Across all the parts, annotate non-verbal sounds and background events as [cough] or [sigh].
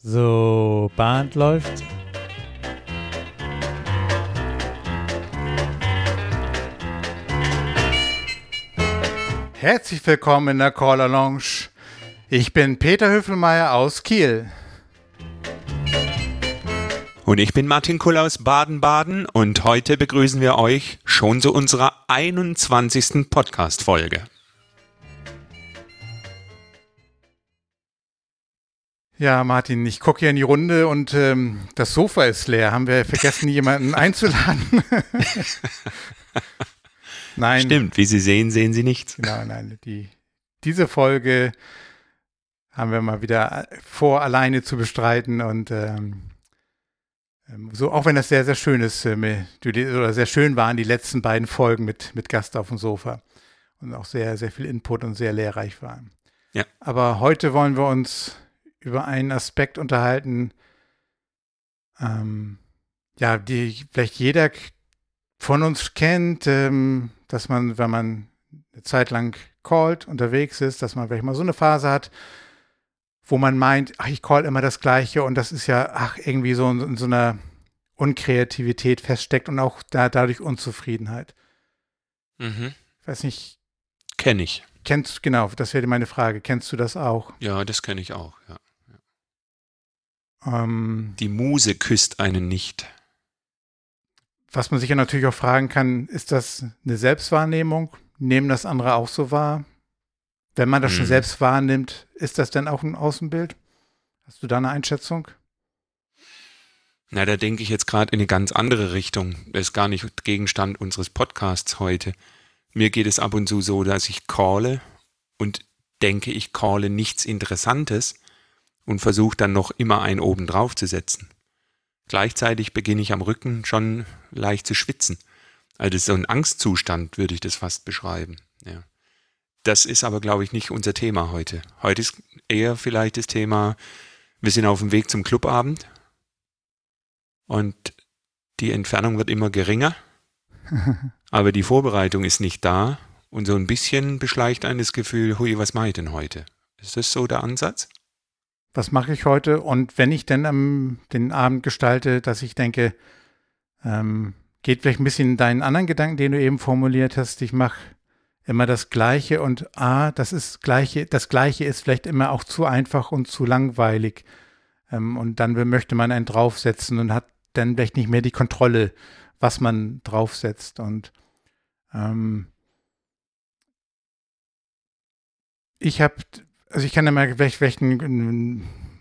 So, Band läuft. Herzlich willkommen in der Caller Lounge. Ich bin Peter Höfelmeier aus Kiel. Und ich bin Martin Kull aus Baden-Baden und heute begrüßen wir euch schon zu unserer 21. Podcast-Folge. Ja, Martin, ich gucke hier in die Runde und ähm, das Sofa ist leer. Haben wir vergessen, [laughs] jemanden einzuladen? [laughs] nein. Stimmt, wie Sie sehen, sehen Sie nichts. Genau, nein. Die, diese Folge haben wir mal wieder vor, alleine zu bestreiten und ähm, ähm so, auch wenn das sehr, sehr schön ist, äh, oder sehr schön waren die letzten beiden Folgen mit, mit Gast auf dem Sofa und auch sehr, sehr viel Input und sehr lehrreich waren. Ja. Aber heute wollen wir uns über einen Aspekt unterhalten, ähm, ja, die vielleicht jeder von uns kennt, ähm, dass man, wenn man eine Zeit lang callt, unterwegs ist, dass man vielleicht mal so eine Phase hat, wo man meint, ach, ich call immer das Gleiche und das ist ja, ach, irgendwie so in, in so einer Unkreativität feststeckt und auch da, dadurch Unzufriedenheit. Mhm. Ich weiß nicht. Kenne ich. Kennst, genau, das wäre meine Frage. Kennst du das auch? Ja, das kenne ich auch, ja. Ähm, Die Muse küsst einen nicht. Was man sich ja natürlich auch fragen kann, ist das eine Selbstwahrnehmung? Nehmen das andere auch so wahr? Wenn man das hm. schon selbst wahrnimmt, ist das denn auch ein Außenbild? Hast du da eine Einschätzung? Na, da denke ich jetzt gerade in eine ganz andere Richtung. Das ist gar nicht Gegenstand unseres Podcasts heute. Mir geht es ab und zu so, dass ich calle und denke, ich calle nichts Interessantes und versuche dann noch immer einen oben drauf zu setzen. Gleichzeitig beginne ich am Rücken schon leicht zu schwitzen. Also das ist so ein Angstzustand, würde ich das fast beschreiben. Ja. Das ist aber, glaube ich, nicht unser Thema heute. Heute ist eher vielleicht das Thema, wir sind auf dem Weg zum Clubabend und die Entfernung wird immer geringer, [laughs] aber die Vorbereitung ist nicht da und so ein bisschen beschleicht einen das Gefühl, hui, was mache ich denn heute? Ist das so der Ansatz? Was mache ich heute? Und wenn ich dann am, den Abend gestalte, dass ich denke, ähm, geht vielleicht ein bisschen in deinen anderen Gedanken, den du eben formuliert hast, ich mache immer das Gleiche und ah, das ist Gleiche, das Gleiche ist vielleicht immer auch zu einfach und zu langweilig. Ähm, und dann möchte man einen draufsetzen und hat dann vielleicht nicht mehr die Kontrolle, was man draufsetzt. Und ähm, ich habe also ich kann ja mal vielleicht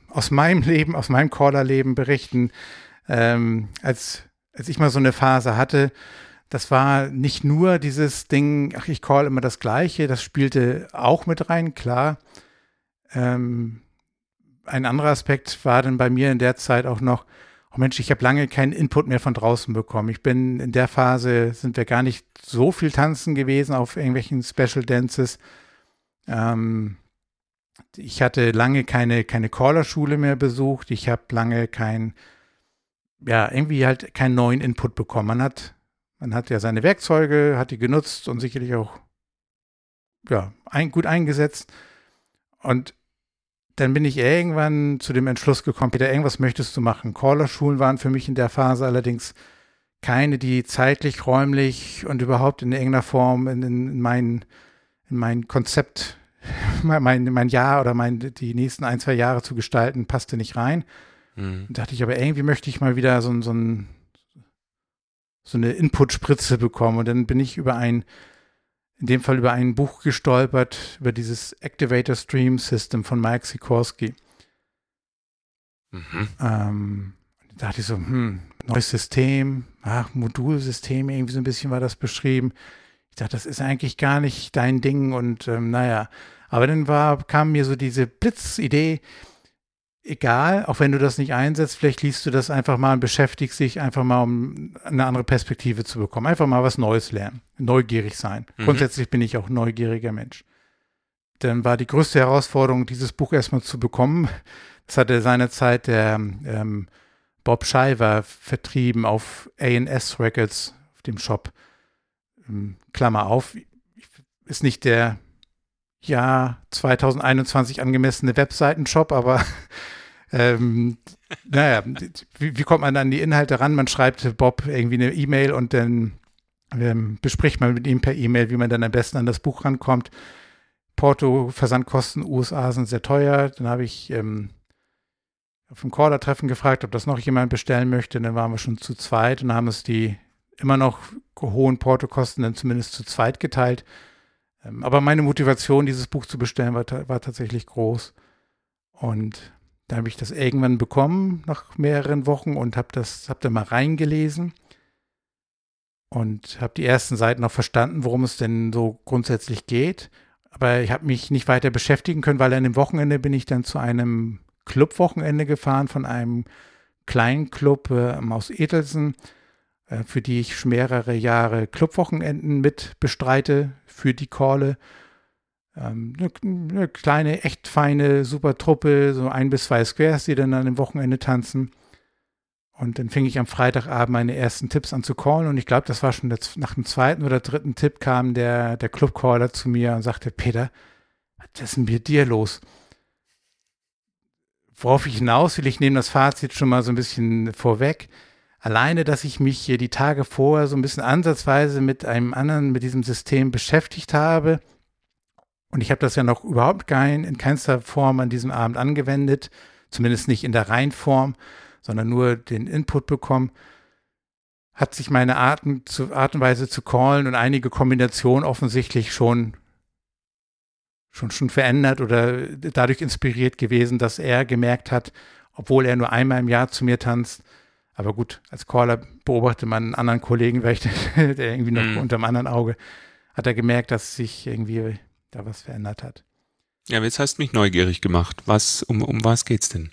aus meinem Leben, aus meinem Caller-Leben berichten, ähm, als, als ich mal so eine Phase hatte, das war nicht nur dieses Ding, ach, ich call immer das Gleiche, das spielte auch mit rein, klar. Ähm, ein anderer Aspekt war dann bei mir in der Zeit auch noch, oh Mensch, ich habe lange keinen Input mehr von draußen bekommen. Ich bin in der Phase, sind wir gar nicht so viel tanzen gewesen auf irgendwelchen Special Dances. Ähm, ich hatte lange keine, keine Caller-Schule mehr besucht. Ich habe lange kein, ja, irgendwie halt keinen neuen Input bekommen. Man hat, man hat ja seine Werkzeuge, hat die genutzt und sicherlich auch, ja, ein, gut eingesetzt. Und dann bin ich irgendwann zu dem Entschluss gekommen, Peter, irgendwas möchtest du machen. Caller-Schulen waren für mich in der Phase allerdings keine, die zeitlich, räumlich und überhaupt in irgendeiner Form in, in, mein, in mein Konzept mein, mein Jahr oder mein, die nächsten ein, zwei Jahre zu gestalten, passte nicht rein. Mhm. Da dachte ich aber, irgendwie möchte ich mal wieder so, so, ein, so eine Input-Spritze bekommen. Und dann bin ich über ein, in dem Fall über ein Buch gestolpert, über dieses Activator Stream System von Mike Sikorsky. Mhm. Ähm, da dachte ich so, hm, neues System, ach, Modulsystem, irgendwie so ein bisschen war das beschrieben. Ich dachte, das ist eigentlich gar nicht dein Ding und ähm, naja, aber dann war, kam mir so diese Blitzidee, egal, auch wenn du das nicht einsetzt, vielleicht liest du das einfach mal und beschäftigst dich einfach mal, um eine andere Perspektive zu bekommen. Einfach mal was Neues lernen, neugierig sein. Mhm. Grundsätzlich bin ich auch neugieriger Mensch. Dann war die größte Herausforderung, dieses Buch erstmal zu bekommen. Das hatte seinerzeit der ähm, Bob Shiver vertrieben auf AS Records, auf dem Shop. Ähm, Klammer auf, ist nicht der Jahr 2021 angemessene Webseitenshop, aber [laughs] ähm, naja, wie, wie, kommt man an die Inhalte ran? Man schreibt Bob irgendwie eine E-Mail und dann ähm, bespricht man mit ihm per E-Mail, wie man dann am besten an das Buch rankommt. Porto, Versandkosten USA sind sehr teuer. Dann habe ich ähm, auf dem Caller-Treffen gefragt, ob das noch jemand bestellen möchte. Dann waren wir schon zu zweit und haben es die immer noch hohen Portokosten dann zumindest zu zweit geteilt. Ähm, aber meine Motivation, dieses Buch zu bestellen, war, war tatsächlich groß. Und da habe ich das irgendwann bekommen nach mehreren Wochen und habe das, habe da mal reingelesen und habe die ersten Seiten noch verstanden, worum es denn so grundsätzlich geht. Aber ich habe mich nicht weiter beschäftigen können, weil an dem Wochenende bin ich dann zu einem Clubwochenende gefahren von einem kleinen Club äh, aus Etelsen, für die ich mehrere Jahre Clubwochenenden mit bestreite für die Korle. Ähm, eine, eine, kleine, echt feine, super Truppe, so ein bis zwei Squares, die dann an dem Wochenende tanzen. Und dann fing ich am Freitagabend meine ersten Tipps an zu callen und ich glaube, das war schon der, nach dem zweiten oder dritten Tipp kam der, der Clubcaller zu mir und sagte, Peter, was ist denn mit dir los? Worauf ich hinaus will, ich nehme das Fazit schon mal so ein bisschen vorweg. Alleine, dass ich mich hier die Tage vorher so ein bisschen ansatzweise mit einem anderen, mit diesem System beschäftigt habe. Und ich habe das ja noch überhaupt kein, in keinster Form an diesem Abend angewendet, zumindest nicht in der Reihenform sondern nur den Input bekommen, hat sich meine Art, zu, Art und Weise zu callen und einige Kombinationen offensichtlich schon, schon, schon verändert oder dadurch inspiriert gewesen, dass er gemerkt hat, obwohl er nur einmal im Jahr zu mir tanzt, aber gut, als Caller beobachtet man einen anderen Kollegen, [laughs] der irgendwie noch mhm. unter einem anderen Auge, hat er gemerkt, dass sich irgendwie da was verändert hat. Ja, jetzt hast du mich neugierig gemacht. Was, um, um was geht's denn?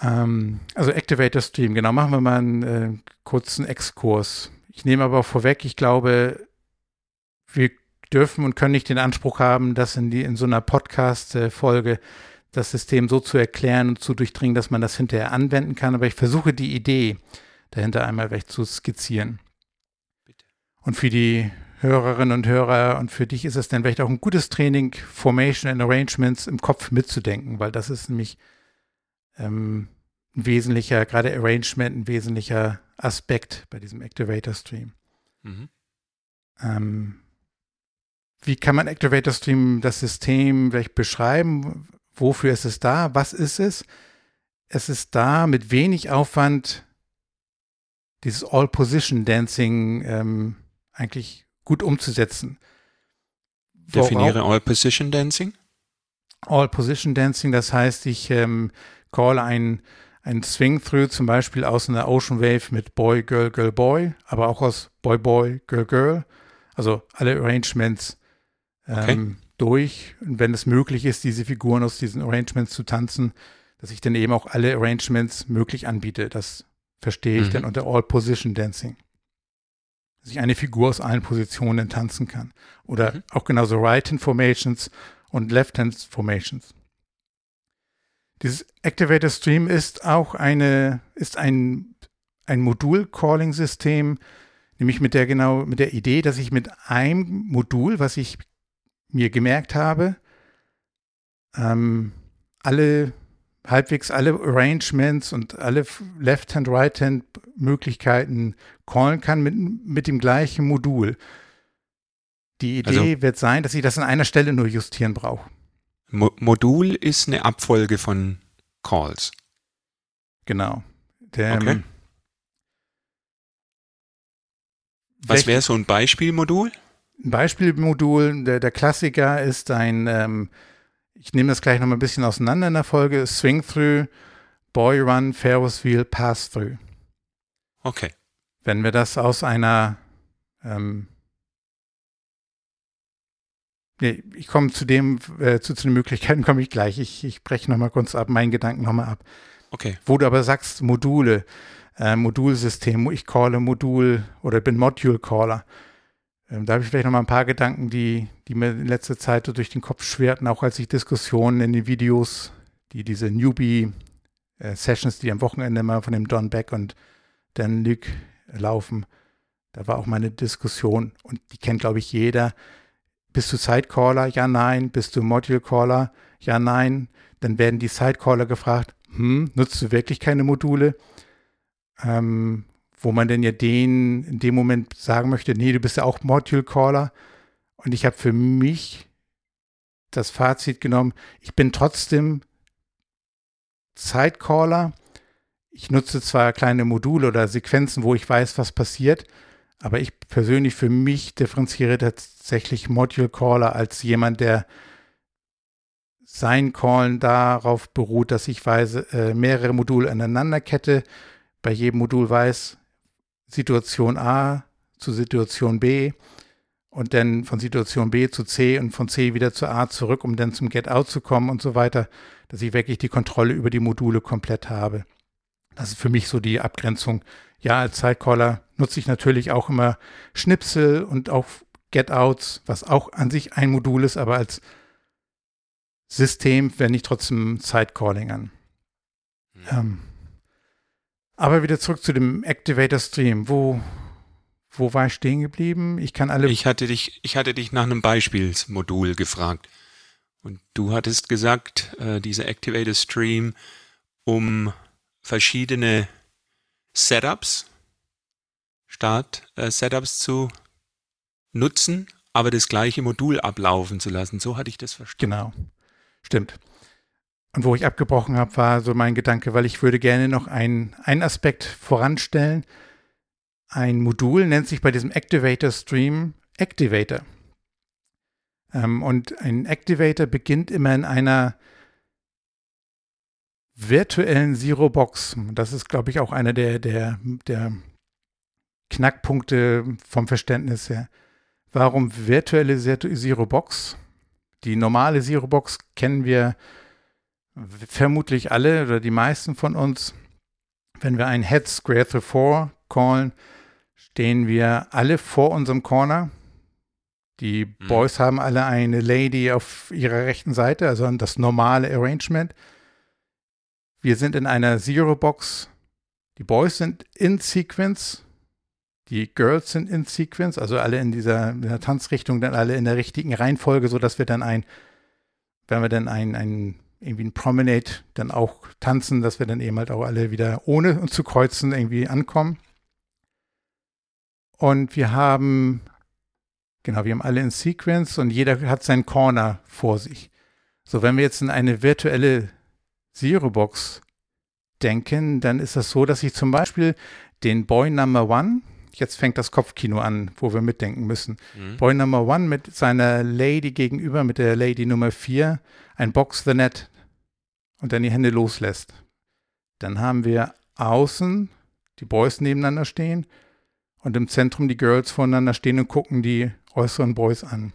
Ähm, also Activator Stream, genau, machen wir mal einen äh, kurzen Exkurs. Ich nehme aber vorweg, ich glaube, wir dürfen und können nicht den Anspruch haben, das in, die, in so einer Podcast-Folge das System so zu erklären und zu durchdringen, dass man das hinterher anwenden kann. Aber ich versuche die Idee dahinter einmal recht zu skizzieren. Bitte. Und für die Hörerinnen und Hörer und für dich ist es dann vielleicht auch ein gutes Training, Formation and Arrangements im Kopf mitzudenken, weil das ist nämlich ähm, ein wesentlicher, gerade Arrangement, ein wesentlicher Aspekt bei diesem Activator Stream. Mhm. Ähm, wie kann man Activator Stream, das System vielleicht beschreiben? Wofür ist es da? Was ist es? Es ist da mit wenig Aufwand, dieses All-Position-Dancing ähm, eigentlich gut umzusetzen. Definiere All-Position-Dancing? All-Position-Dancing, das heißt, ich ähm, call ein, ein Swing-Through zum Beispiel aus einer Ocean Wave mit Boy, Girl, Girl, Boy, aber auch aus Boy, Boy, Girl, Girl. Also alle Arrangements ähm, okay. durch. Und wenn es möglich ist, diese Figuren aus diesen Arrangements zu tanzen, dass ich dann eben auch alle Arrangements möglich anbiete. Das verstehe ich mhm. dann unter All Position Dancing. Dass ich eine Figur aus allen Positionen tanzen kann. Oder mhm. auch genauso Right-Hand Formations und Left-Hand Formations. Dieses Activator Stream ist auch eine, ist ein, ein Modul-Calling-System, nämlich mit der genau, mit der Idee, dass ich mit einem Modul, was ich mir gemerkt habe, ähm, alle halbwegs alle Arrangements und alle Left-Hand, Right-Hand Möglichkeiten callen kann mit, mit dem gleichen Modul. Die Idee also, wird sein, dass ich das an einer Stelle nur justieren brauche. Mo Modul ist eine Abfolge von Calls. Genau. Der, okay. Ähm, Was wäre so ein Beispielmodul? Ein Beispielmodul, der, der Klassiker ist ein, ähm, ich nehme das gleich noch mal ein bisschen auseinander in der Folge, Swing Through, Boy Run, Ferris Wheel, Pass Through. Okay. Wenn wir das aus einer ähm, Nee, ich komme zu dem, äh, zu, zu den Möglichkeiten komme ich gleich. Ich, ich breche nochmal kurz ab, meinen Gedanken nochmal ab. Okay. Wo du aber sagst, Module, äh, Modulsystem, ich calle Modul oder bin Module-Caller. Ähm, da habe ich vielleicht nochmal ein paar Gedanken, die, die mir in letzter Zeit so durch den Kopf schwerten, auch als ich Diskussionen in den Videos, die diese Newbie-Sessions, äh, die am Wochenende mal von dem Don Beck und Dan Luke laufen, da war auch meine Diskussion und die kennt, glaube ich, jeder bist du Sidecaller? Ja, nein. Bist du Module Caller? Ja, nein. Dann werden die Sidecaller gefragt, hm, nutzt du wirklich keine Module? Ähm, wo man denn ja den in dem Moment sagen möchte, nee, du bist ja auch Module Caller. Und ich habe für mich das Fazit genommen, ich bin trotzdem Zeitcaller. Ich nutze zwar kleine Module oder Sequenzen, wo ich weiß, was passiert, aber ich persönlich für mich differenziere tatsächlich Module Caller als jemand, der sein Callen darauf beruht, dass ich weiß, äh, mehrere Module aneinander kette, bei jedem Modul weiß, Situation A zu Situation B und dann von Situation B zu C und von C wieder zu A zurück, um dann zum Get Out zu kommen und so weiter, dass ich wirklich die Kontrolle über die Module komplett habe. Das ist für mich so die Abgrenzung. Ja, als Sidecaller nutze ich natürlich auch immer Schnipsel und auch Get-Outs, was auch an sich ein Modul ist, aber als System wende ich trotzdem Sidecalling an. Mhm. Ähm, aber wieder zurück zu dem Activator Stream. Wo, wo war ich stehen geblieben? Ich kann alle. Ich hatte dich, ich hatte dich nach einem Beispielsmodul gefragt. Und du hattest gesagt, äh, dieser Activator Stream, um verschiedene Setups, Start-Setups äh, zu nutzen, aber das gleiche Modul ablaufen zu lassen. So hatte ich das verstanden. Genau. Stimmt. Und wo ich abgebrochen habe, war so mein Gedanke, weil ich würde gerne noch einen Aspekt voranstellen. Ein Modul nennt sich bei diesem Activator Stream Activator. Ähm, und ein Activator beginnt immer in einer virtuellen Zero-Box. Das ist, glaube ich, auch einer der, der, der Knackpunkte vom Verständnis her. Warum virtuelle Zero-Box? Die normale Zero-Box kennen wir vermutlich alle oder die meisten von uns. Wenn wir ein Head Square Through 4 callen, stehen wir alle vor unserem Corner. Die mhm. Boys haben alle eine Lady auf ihrer rechten Seite, also das normale Arrangement. Wir sind in einer Zero-Box. Die Boys sind in Sequence. Die Girls sind in Sequence, also alle in dieser, in der Tanzrichtung, dann alle in der richtigen Reihenfolge, sodass wir dann ein, wenn wir dann ein, ein irgendwie ein Promenade dann auch tanzen, dass wir dann eben halt auch alle wieder ohne uns zu kreuzen irgendwie ankommen. Und wir haben, genau, wir haben alle in Sequence und jeder hat seinen Corner vor sich. So, wenn wir jetzt in eine virtuelle Zero-Box denken, dann ist das so, dass ich zum Beispiel den Boy Number One, jetzt fängt das Kopfkino an, wo wir mitdenken müssen. Mhm. Boy Number One mit seiner Lady gegenüber, mit der Lady Nummer vier, ein Box the Net und dann die Hände loslässt. Dann haben wir außen die Boys nebeneinander stehen und im Zentrum die Girls voneinander stehen und gucken die äußeren Boys an.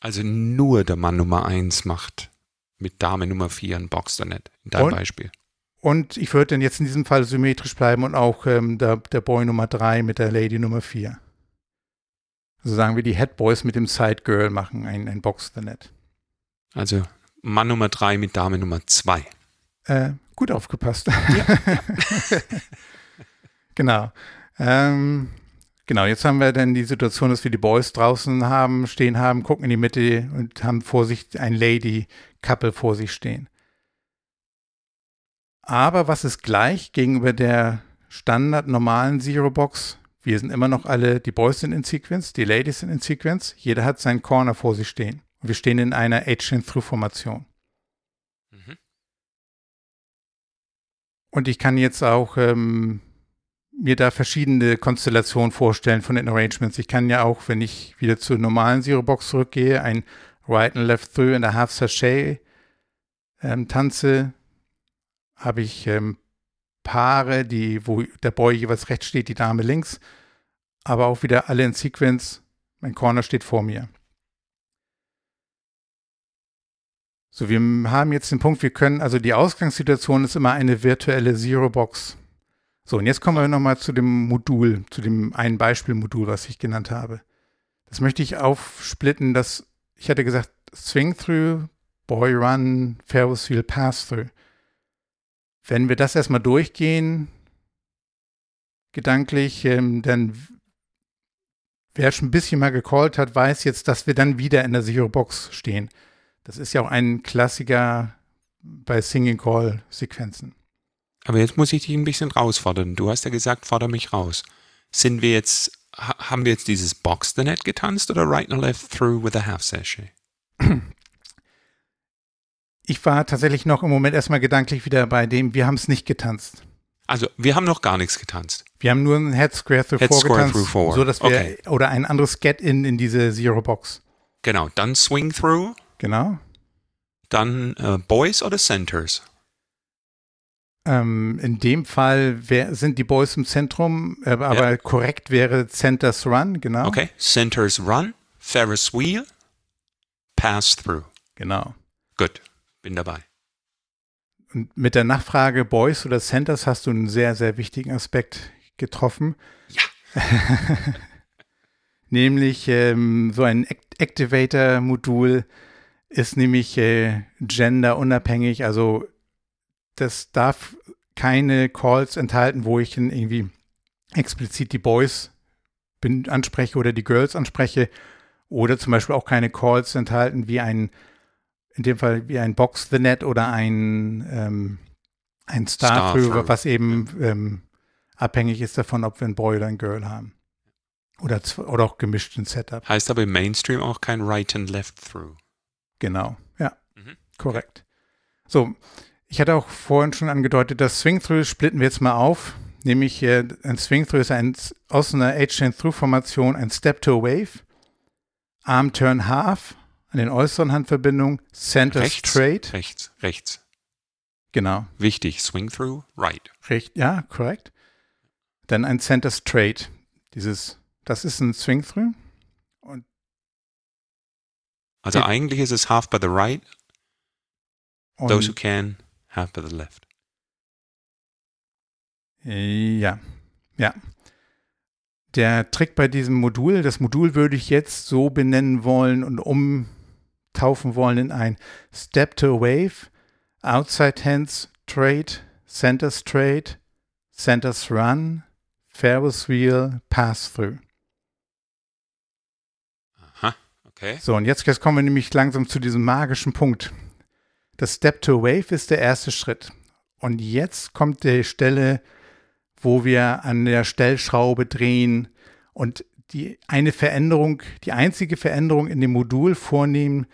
Also nur der Mann Nummer eins macht mit Dame Nummer 4 ein Boxernet, in deinem und, Beispiel. Und ich würde dann jetzt in diesem Fall symmetrisch bleiben und auch ähm, der, der Boy Nummer 3 mit der Lady Nummer 4. Also sagen wir, die Head Boys mit dem Side Girl machen ein, ein Boxernet. Also Mann Nummer 3 mit Dame Nummer 2. Äh, gut aufgepasst. Ja. [laughs] genau. Ähm, Genau, jetzt haben wir dann die Situation, dass wir die Boys draußen haben, stehen haben, gucken in die Mitte und haben vor sich ein Lady-Couple vor sich stehen. Aber was ist gleich gegenüber der standard normalen Zero-Box? Wir sind immer noch alle, die Boys sind in Sequence, die Ladies sind in Sequence, jeder hat seinen Corner vor sich stehen. Wir stehen in einer Agent-Through-Formation. Mhm. Und ich kann jetzt auch ähm, mir da verschiedene Konstellationen vorstellen von den Arrangements. Ich kann ja auch, wenn ich wieder zur normalen Zero-Box zurückgehe, ein Right and Left Through in der Half Sachet ähm, tanze, habe ich ähm, Paare, die, wo der Boy jeweils rechts steht, die Dame links, aber auch wieder alle in Sequence. Mein Corner steht vor mir. So, wir haben jetzt den Punkt, wir können, also die Ausgangssituation ist immer eine virtuelle Zero-Box. So, und jetzt kommen wir nochmal zu dem Modul, zu dem einen Beispielmodul, was ich genannt habe. Das möchte ich aufsplitten, dass ich hatte gesagt, Swing Through, Boy Run, Ferris Wheel Pass Through. Wenn wir das erstmal durchgehen, gedanklich, ähm, dann wer schon ein bisschen mal gecallt hat, weiß jetzt, dass wir dann wieder in der Zero Box stehen. Das ist ja auch ein Klassiker bei Singing Call Sequenzen. Aber jetzt muss ich dich ein bisschen rausfordern. Du hast ja gesagt, forder mich raus. Sind wir jetzt, haben wir jetzt dieses Box the Net getanzt oder Right and Left Through with a Half Session? Ich war tatsächlich noch im Moment erstmal gedanklich wieder bei dem, wir haben es nicht getanzt. Also, wir haben noch gar nichts getanzt. Wir haben nur ein Head Square Through Head 4 Square getanzt, through four. so dass wir, Okay. oder ein anderes Get-In in diese Zero-Box. Genau, dann Swing Through, Genau. dann äh, Boys oder Centers. Ähm, in dem Fall wär, sind die Boys im Zentrum, äh, aber korrekt wäre Centers Run, genau. Okay, Centers Run, Ferris Wheel, Pass Through. Genau. Gut, bin dabei. Und mit der Nachfrage Boys oder Centers hast du einen sehr, sehr wichtigen Aspekt getroffen. Ja. [laughs] nämlich ähm, so ein Act Activator-Modul ist nämlich äh, genderunabhängig. Also das darf keine Calls enthalten, wo ich irgendwie explizit die Boys bin, anspreche oder die Girls anspreche. Oder zum Beispiel auch keine Calls enthalten wie ein, in dem Fall wie ein Box the Net oder ein, ähm, ein Star, Through, Star-Through, was eben ähm, abhängig ist davon, ob wir ein Boy oder ein Girl haben. Oder, oder auch gemischt in Setup. Heißt aber im Mainstream auch kein Right and Left Through. Genau, ja, Mhm. korrekt. So, ich hatte auch vorhin schon angedeutet, das Swing-Through splitten wir jetzt mal auf. Nämlich äh, ein Swing-Through ist ein, aus einer H-Chain-Through-Formation ein Step-to-Wave, Arm-Turn-Half an den äußeren Handverbindungen, Center Rechts, Straight. rechts, rechts. Genau, Wichtig, Swing Through, Right. recht, ja, korrekt. Dann ein Center Straight. Dieses, das ist ein Swing-Through. Also Ja. eigentlich ist es half by the right, Und, those who can, half by the left. Ja, ja. Der Trick bei diesem Modul, das Modul würde ich jetzt so benennen wollen und umtaufen wollen in ein Step to Wave, Outside Hands Trade, Center Straight, Centers Run, Ferris Wheel, Pass Through. Okay. So, und jetzt, jetzt kommen wir nämlich langsam zu diesem magischen Punkt. Das Step to Wave ist der erste Schritt. Und jetzt kommt die Stelle, wo wir an der Stellschraube drehen und die eine Veränderung, die einzige Veränderung in dem Modul vornehmen,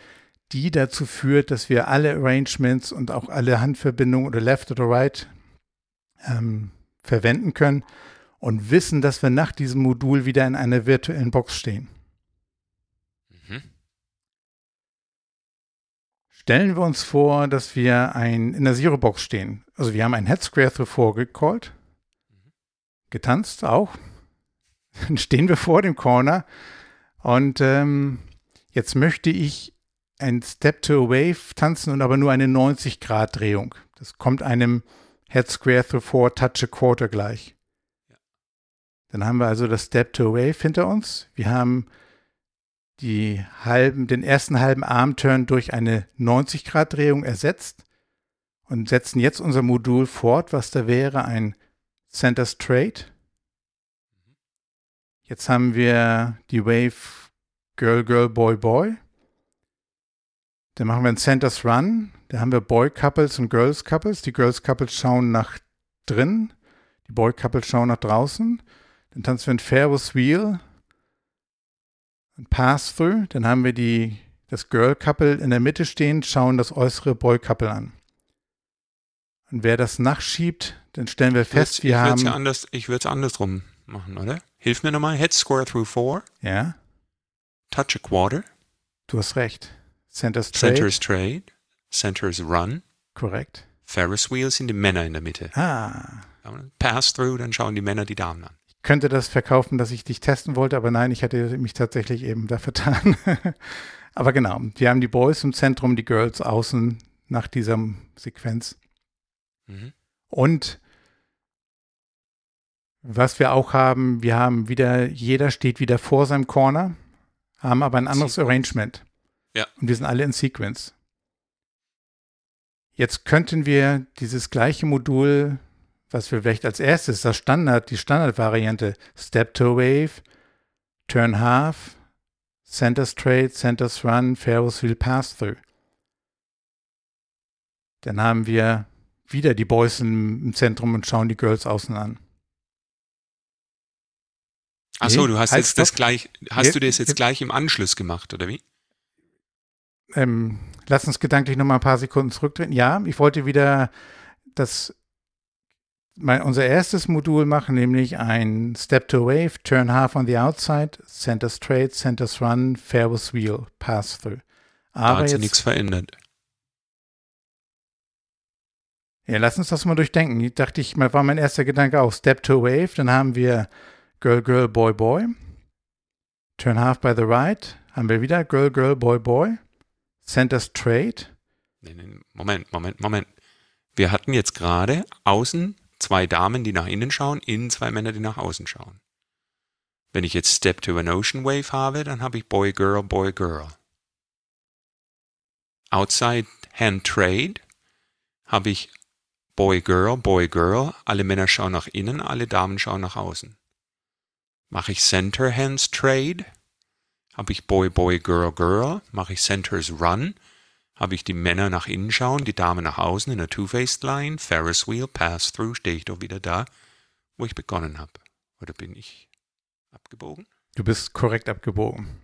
die dazu führt, dass wir alle Arrangements und auch alle Handverbindungen oder Left oder Right ähm, verwenden können und wissen, dass wir nach diesem Modul wieder in einer virtuellen Box stehen. Mhm. Stellen wir uns vor, dass wir ein, in der Zero-Box stehen. Also wir haben ein Head Square Through vorgecallt, getanzt auch. [laughs] Dann stehen wir vor dem Corner und ähm, jetzt möchte ich ein Step to a Wave tanzen und aber nur eine 90-Grad-Drehung. Das kommt einem Head Square Through 4 Touch a Quarter gleich. Dann haben wir also das Step to a Wave hinter uns. Wir haben die halben, den ersten halben Armturn durch eine 90-Grad-Drehung ersetzt und setzen jetzt unser Modul fort, was da wäre ein Center Straight. Jetzt haben wir die Wave Girl, Girl, Boy, Boy. Dann machen wir einen Centers Run. Da haben wir Boy Couples und Girls Couples. Die Girls Couples schauen nach drin. Die Boy Couples schauen nach draußen. Dann tanzen wir ein Ferris Wheel ein Pass-Through, dann haben wir die, das Girl-Couple in der Mitte stehen, schauen das äußere Boy-Couple an. Und wer das nachschiebt, dann stellen wir fest, ich wir würd's haben, ja anders, ich würde es andersrum machen, oder? Hilf mir nochmal. Head Square Through 4, ja, Touch a Quarter, du hast recht. Center Straight, Center Straight, Centers Run, korrekt. Ferris Wheel sind die Männer in der Mitte. Ah, Pass Through, dann schauen die Männer die Damen an. Könnte das verkaufen, dass ich dich testen wollte, aber nein, ich hatte mich tatsächlich eben da vertan. [laughs] aber genau, wir haben die Boys im Zentrum, die Girls außen nach dieser Sequenz. Mhm. Und was wir auch haben, wir haben wieder, jeder steht wieder vor seinem Corner, haben aber ein anderes Sequence. Arrangement. Ja. Und wir sind alle in Sequence. Jetzt könnten wir dieses gleiche Modul, was wir vielleicht als erstes, das Standard, die Standardvariante, Step to Wave, Turn Half, Center Straight, Centers Run, Ferris Wheel Pass Through. Dann haben wir wieder die Boys im, Zentrum und schauen die Girls außen an. Ach so, du hast halt, jetzt das stopp. gleich, hast Jetzt- du das jetzt jetzt- gleich im Anschluss gemacht, oder wie? Ähm, lass uns gedanklich noch mal ein paar Sekunden zurücktreten. Ja, ich wollte wieder das mein, unser erstes Modul machen, nämlich ein Step to Wave, Turn Half on the Outside, Center Straight, Centers Run, Fairway Wheel, Pass Through. Da Aber hat sich nichts verändert. ja, lass uns das mal durchdenken. Ich dachte ich, mal war mein erster Gedanke auch Step to Wave, dann haben wir Girl, Girl, Boy, Boy. Turn Half by the Right, haben wir wieder Girl, Girl, Boy, Boy. Center Straight. Nee, nee, Moment, Moment, Moment. Wir hatten jetzt gerade außen zwei Damen, die nach innen schauen, innen zwei Männer, die nach außen schauen. Wenn ich jetzt Step to an Ocean Wave habe, dann habe ich Boy, Girl, Boy, Girl. Outside Hand Trade habe ich Boy, Girl, Boy, Girl. Alle Männer schauen nach innen, alle Damen schauen nach außen. Mache ich Center Hands Trade, habe ich Boy, Boy, Girl, Girl. Mache ich Centers Run, habe ich die Männer nach innen schauen, die Damen nach außen in der Two-Faced Line, Ferris Wheel, Pass-Through, stehe ich doch wieder da, wo ich begonnen habe. Oder bin ich abgebogen? Du bist korrekt abgebogen.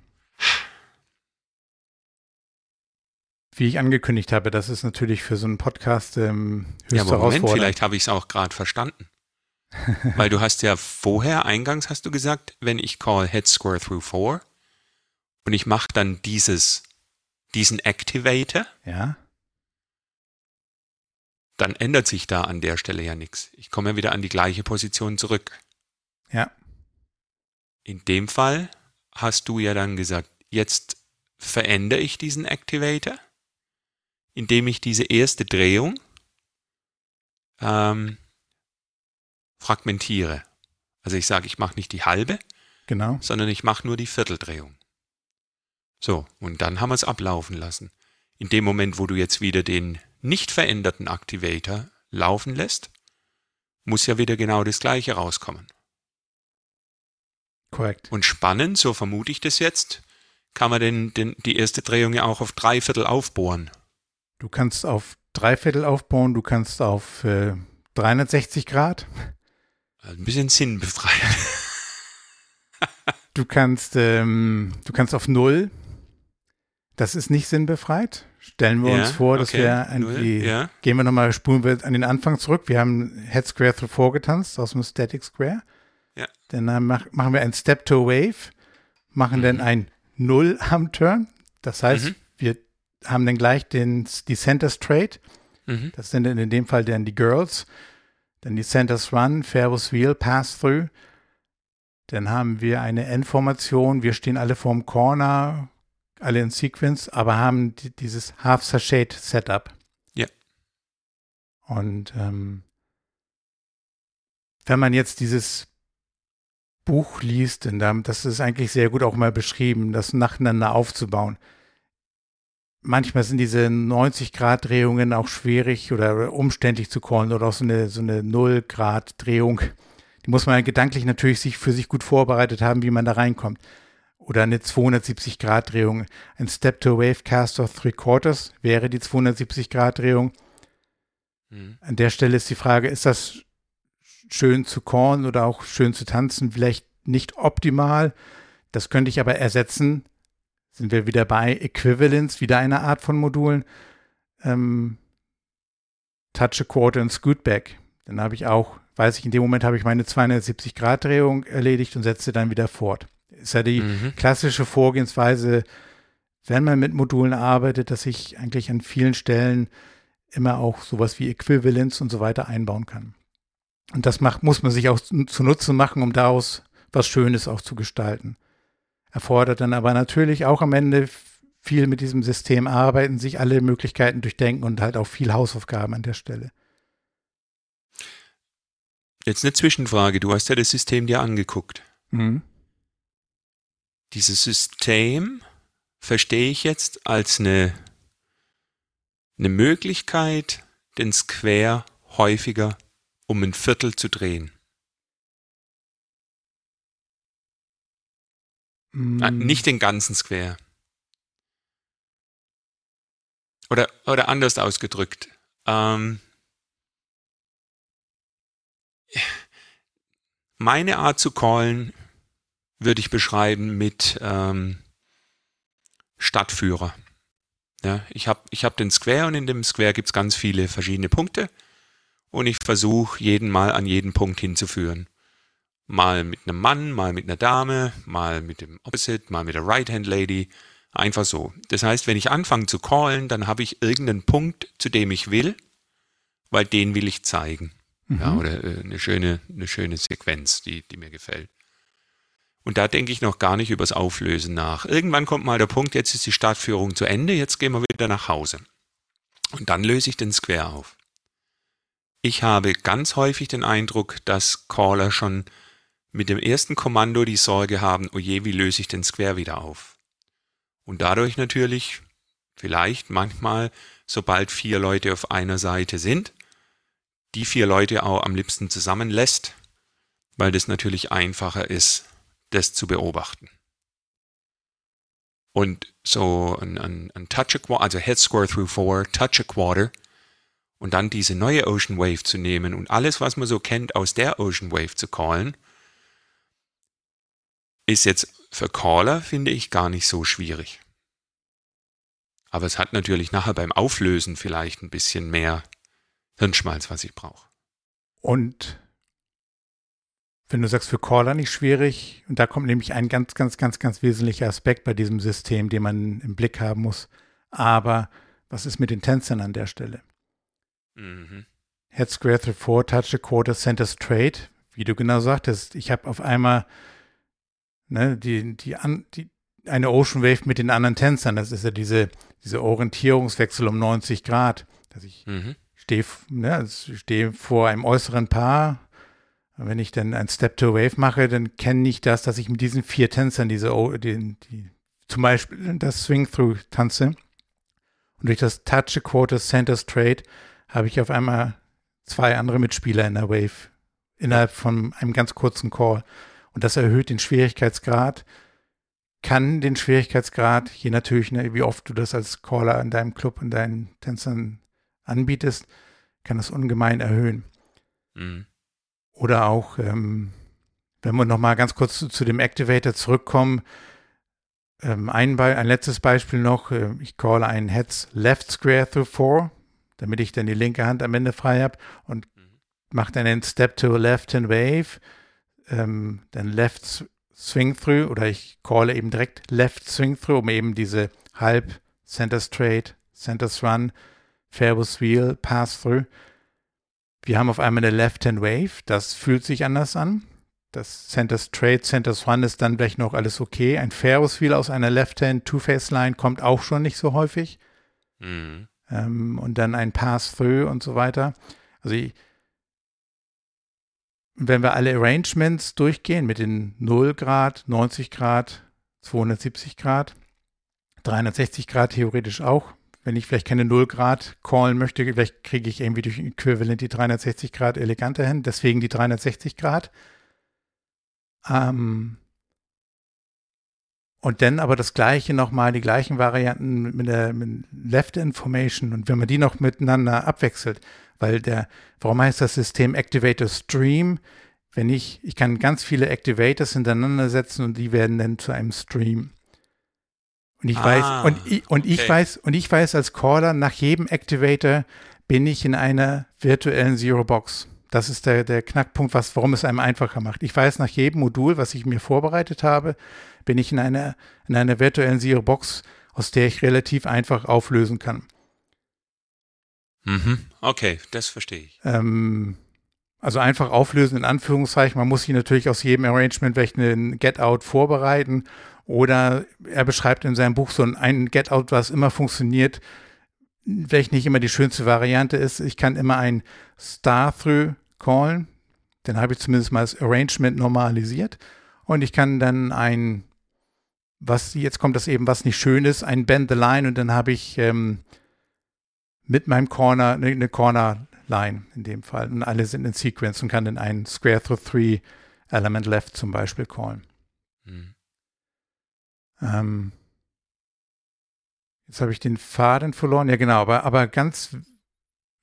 Wie ich angekündigt habe, das ist natürlich für so einen Podcast ähm, höchst Ja, aber Moment, vielleicht habe ich es auch gerade verstanden. [laughs] Weil du hast ja vorher, eingangs hast du gesagt, wenn ich call Head Square Through 4 und ich mache dann dieses, diesen Activator, Ja, dann ändert sich da an der Stelle ja nichts. Ich komme ja wieder an die gleiche Position zurück. ja, In dem Fall hast du ja dann gesagt, jetzt verändere ich diesen Activator, indem ich diese erste Drehung ähm, fragmentiere. Also ich sage, ich mache nicht die halbe, genau. sondern ich mache nur die Vierteldrehung. So, und dann haben wir es ablaufen lassen. In dem Moment, wo du jetzt wieder den nicht veränderten Activator laufen lässt, muss ja wieder genau das gleiche rauskommen. Korrekt. Und spannend, so vermute ich das jetzt, kann man den, den, die erste Drehung ja auch auf drei Viertel aufbohren. Du kannst auf drei Viertel aufbauen, du kannst auf äh, 360 Grad, Also ein bisschen sinnbefreit. du kannst, ähm, du kannst auf Null. Das ist nicht sinnbefreit. Stellen wir uns vor, dass okay, wir null, irgendwie, Ja, gehen wir nochmal, spulen wir an den Anfang zurück. Wir haben Head Square Through 4 getanzt aus dem Static Square. Ja. Dann mach, machen wir ein Step to Wave, machen dann Mhm. ein Null am Turn. Das heißt, Mhm. wir haben dann gleich den, die Center Straight. mhm. Das sind dann in dem Fall dann die Girls. Dann die Centers Run, Fairway Wheel, Pass Through. Dann haben wir eine Endformation. Wir stehen alle vorm Corner, alle in Sequence, aber haben die, dieses Half Sachet Setup. Ja. Und ähm, wenn man jetzt dieses Buch liest, dann, das ist eigentlich sehr gut auch mal beschrieben, das nacheinander aufzubauen manchmal sind diese 90-Grad-Drehungen auch schwierig oder umständlich zu callen oder auch so eine, so eine 0-Grad-Drehung. Die muss man gedanklich natürlich sich für sich gut vorbereitet haben, wie man da reinkommt. Oder eine 270-Grad-Drehung. Ein Step-to-Wave-Cast of Three Quarters wäre die 270-Grad-Drehung. Mhm. An der Stelle ist die Frage, ist das schön zu callen oder auch schön zu tanzen? Vielleicht nicht optimal. Das könnte ich aber ersetzen sind wir wieder bei Equivalence, wieder eine Art von Modulen. Ähm, Touch a Quarter und Scootback. Dann habe ich auch, weiß ich, in dem Moment habe ich meine 270-Grad-Drehung erledigt und setze dann wieder fort. Ist ja die Mhm. klassische Vorgehensweise, wenn man mit Modulen arbeitet, dass ich eigentlich an vielen Stellen immer auch sowas wie Equivalence und so weiter einbauen kann. Und das macht, muss man sich auch zunutze machen, um daraus was Schönes auch zu gestalten erfordert dann aber natürlich auch am Ende viel mit diesem System arbeiten, sich alle Möglichkeiten durchdenken und halt auch viel Hausaufgaben an der Stelle. Jetzt eine Zwischenfrage. Du hast ja das System dir angeguckt. Mhm. Dieses System verstehe ich jetzt als eine, eine Möglichkeit, den Square häufiger um ein Viertel zu drehen. Ah, Mhm. Nicht den ganzen Square. Oder, oder anders ausgedrückt. Ähm, meine Art zu callen würde ich beschreiben mit ähm, Stadtführer. Ja, ich habe ich hab den Square und in dem Square gibt es ganz viele verschiedene Punkte und ich versuche jeden Mal an jeden Punkt hinzuführen. Mal mit einem Mann, mal mit einer Dame, mal mit dem Opposite, mal mit der Right-Hand-Lady. Einfach so. Das heißt, wenn ich anfange zu callen, dann habe ich irgendeinen Punkt, zu dem ich will, weil den will ich zeigen. Mhm. Ja, oder äh, eine schöne, eine schöne Sequenz, die, die mir gefällt. Und da denke ich noch gar nicht übers Auflösen nach. Irgendwann kommt mal der Punkt, jetzt ist die Startführung zu Ende, jetzt gehen wir wieder nach Hause. Und dann löse ich den Square auf. Ich habe ganz häufig den Eindruck, dass Caller schon mit dem ersten Kommando die Sorge haben, oh je, wie löse ich den Square wieder auf? Und dadurch natürlich, vielleicht manchmal, sobald vier Leute auf einer Seite sind, die vier Leute auch am liebsten zusammenlässt, weil das natürlich einfacher ist, das zu beobachten. Und so ein, ein, ein Touch a Quarter, also Head Score through Four, Touch a Quarter und dann diese neue Ocean Wave zu nehmen und alles, was man so kennt, aus der Ocean Wave zu callen, ist jetzt für Caller, finde ich, gar nicht so schwierig. Aber es hat natürlich nachher beim Auflösen vielleicht ein bisschen mehr Hirnschmalz, was ich brauche. Und wenn du sagst, für Caller nicht schwierig, und da kommt nämlich ein ganz, ganz, ganz, ganz wesentlicher Aspekt bei diesem System, den man im Blick haben muss. Aber was ist mit den Tänzern an der Stelle? Mhm. Head Square Through Four, Touch a Quarter, Center Straight. Wie du genau sagtest, ich habe auf einmal ne, die, die, an, die, eine Ocean Wave mit den anderen Tänzern. Das ist ja diese, diese Orientierungswechsel um 90 Grad. Dass ich mhm. stehe ne, also steh vor einem äußeren Paar, wenn ich dann ein Step to Wave mache, dann kenne ich das, dass ich mit diesen vier Tänzern diese, die, die, zum Beispiel das Swing Through tanze. Und durch das Touch a Quarter Center Straight habe ich auf einmal zwei andere Mitspieler in der Wave innerhalb von einem ganz kurzen Call. Und das erhöht den Schwierigkeitsgrad, kann den Schwierigkeitsgrad, je natürlich, ne, wie oft du das als Caller in deinem Club, in deinen Tänzern anbietest, kann das ungemein erhöhen. Mhm. Oder auch, ähm, wenn wir nochmal ganz kurz zu, zu, dem Activator zurückkommen, ähm, ein, ein, letztes Beispiel noch, äh, ich calle einen Heads Left Square Through 4, damit ich dann die linke Hand am Ende frei habe und mhm. mache dann einen Step to Left Hand Wave, ähm, dann Left Swing Through oder ich calle eben direkt Left Swing Through, um eben diese Halb Center Straight, Center Run, Fairway Wheel, Pass Through wir haben auf einmal eine Left-Hand Wave, das fühlt sich anders an. Das Center Straight, Center Swan ist dann vielleicht noch alles okay. Ein Ferris Wheel aus einer Left-Hand Two-Face-Line kommt auch schon nicht so häufig. Mhm. Ähm, und dann ein Pass-Through und so weiter. Also ich, wenn wir alle Arrangements durchgehen mit den 0 Grad, 90 Grad, 270 Grad, 360 Grad theoretisch auch, wenn ich vielleicht keine 0 Grad callen möchte, vielleicht kriege ich irgendwie durch Äquivalent die 360 Grad eleganter hin, deswegen die 360 Grad. Ähm, und dann aber das gleiche nochmal, die gleichen Varianten mit der mit Left Information und wenn man die noch miteinander abwechselt, weil der, warum heißt das System Activator Stream? Wenn ich, ich kann ganz viele Activators hintereinander setzen und die werden dann zu einem Stream. Und ich ah, weiß, und ich, und ich weiß, und ich weiß als Caller, nach jedem Activator bin ich in einer virtuellen Zero Box. Das ist der, der Knackpunkt, was, warum es einem einfacher macht. Ich weiß, nach jedem Modul, was ich mir vorbereitet habe, bin ich in einer, in einer virtuellen Zero Box, aus der ich relativ einfach auflösen kann. Mhm. Okay, das verstehe ich. Ähm, also einfach auflösen in Anführungszeichen. Man muss sich natürlich aus jedem Arrangement welchen Get-Out vorbereiten oder er beschreibt in seinem Buch so ein Get-Out, was immer funktioniert, welches nicht immer die schönste Variante ist. Ich kann immer ein Star-Through callen. Dann habe ich zumindest mal das Arrangement normalisiert. Und ich kann dann ein, was jetzt kommt das eben, was nicht schön ist, ein Bend the Line und dann habe ich ähm, mit meinem Corner eine Corner Line in dem Fall. Und alle sind in Sequence und kann dann ein Square through Three Element Left zum Beispiel callen. Ähm, jetzt habe ich den Faden verloren. Ja, genau, aber, aber ganz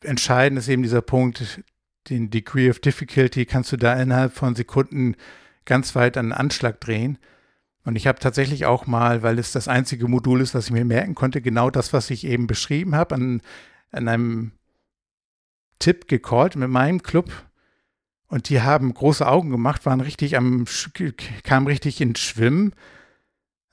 entscheidend ist eben dieser Punkt, den Degree of Difficulty kannst du da innerhalb von Sekunden ganz weit an den Anschlag drehen. Und ich habe tatsächlich auch mal, weil es das einzige Modul ist, was ich mir merken konnte, genau das, was ich eben beschrieben habe, an, an einem Tipp gecallt mit meinem Club. Und die haben große Augen gemacht, waren richtig am, kamen richtig ins Schwimmen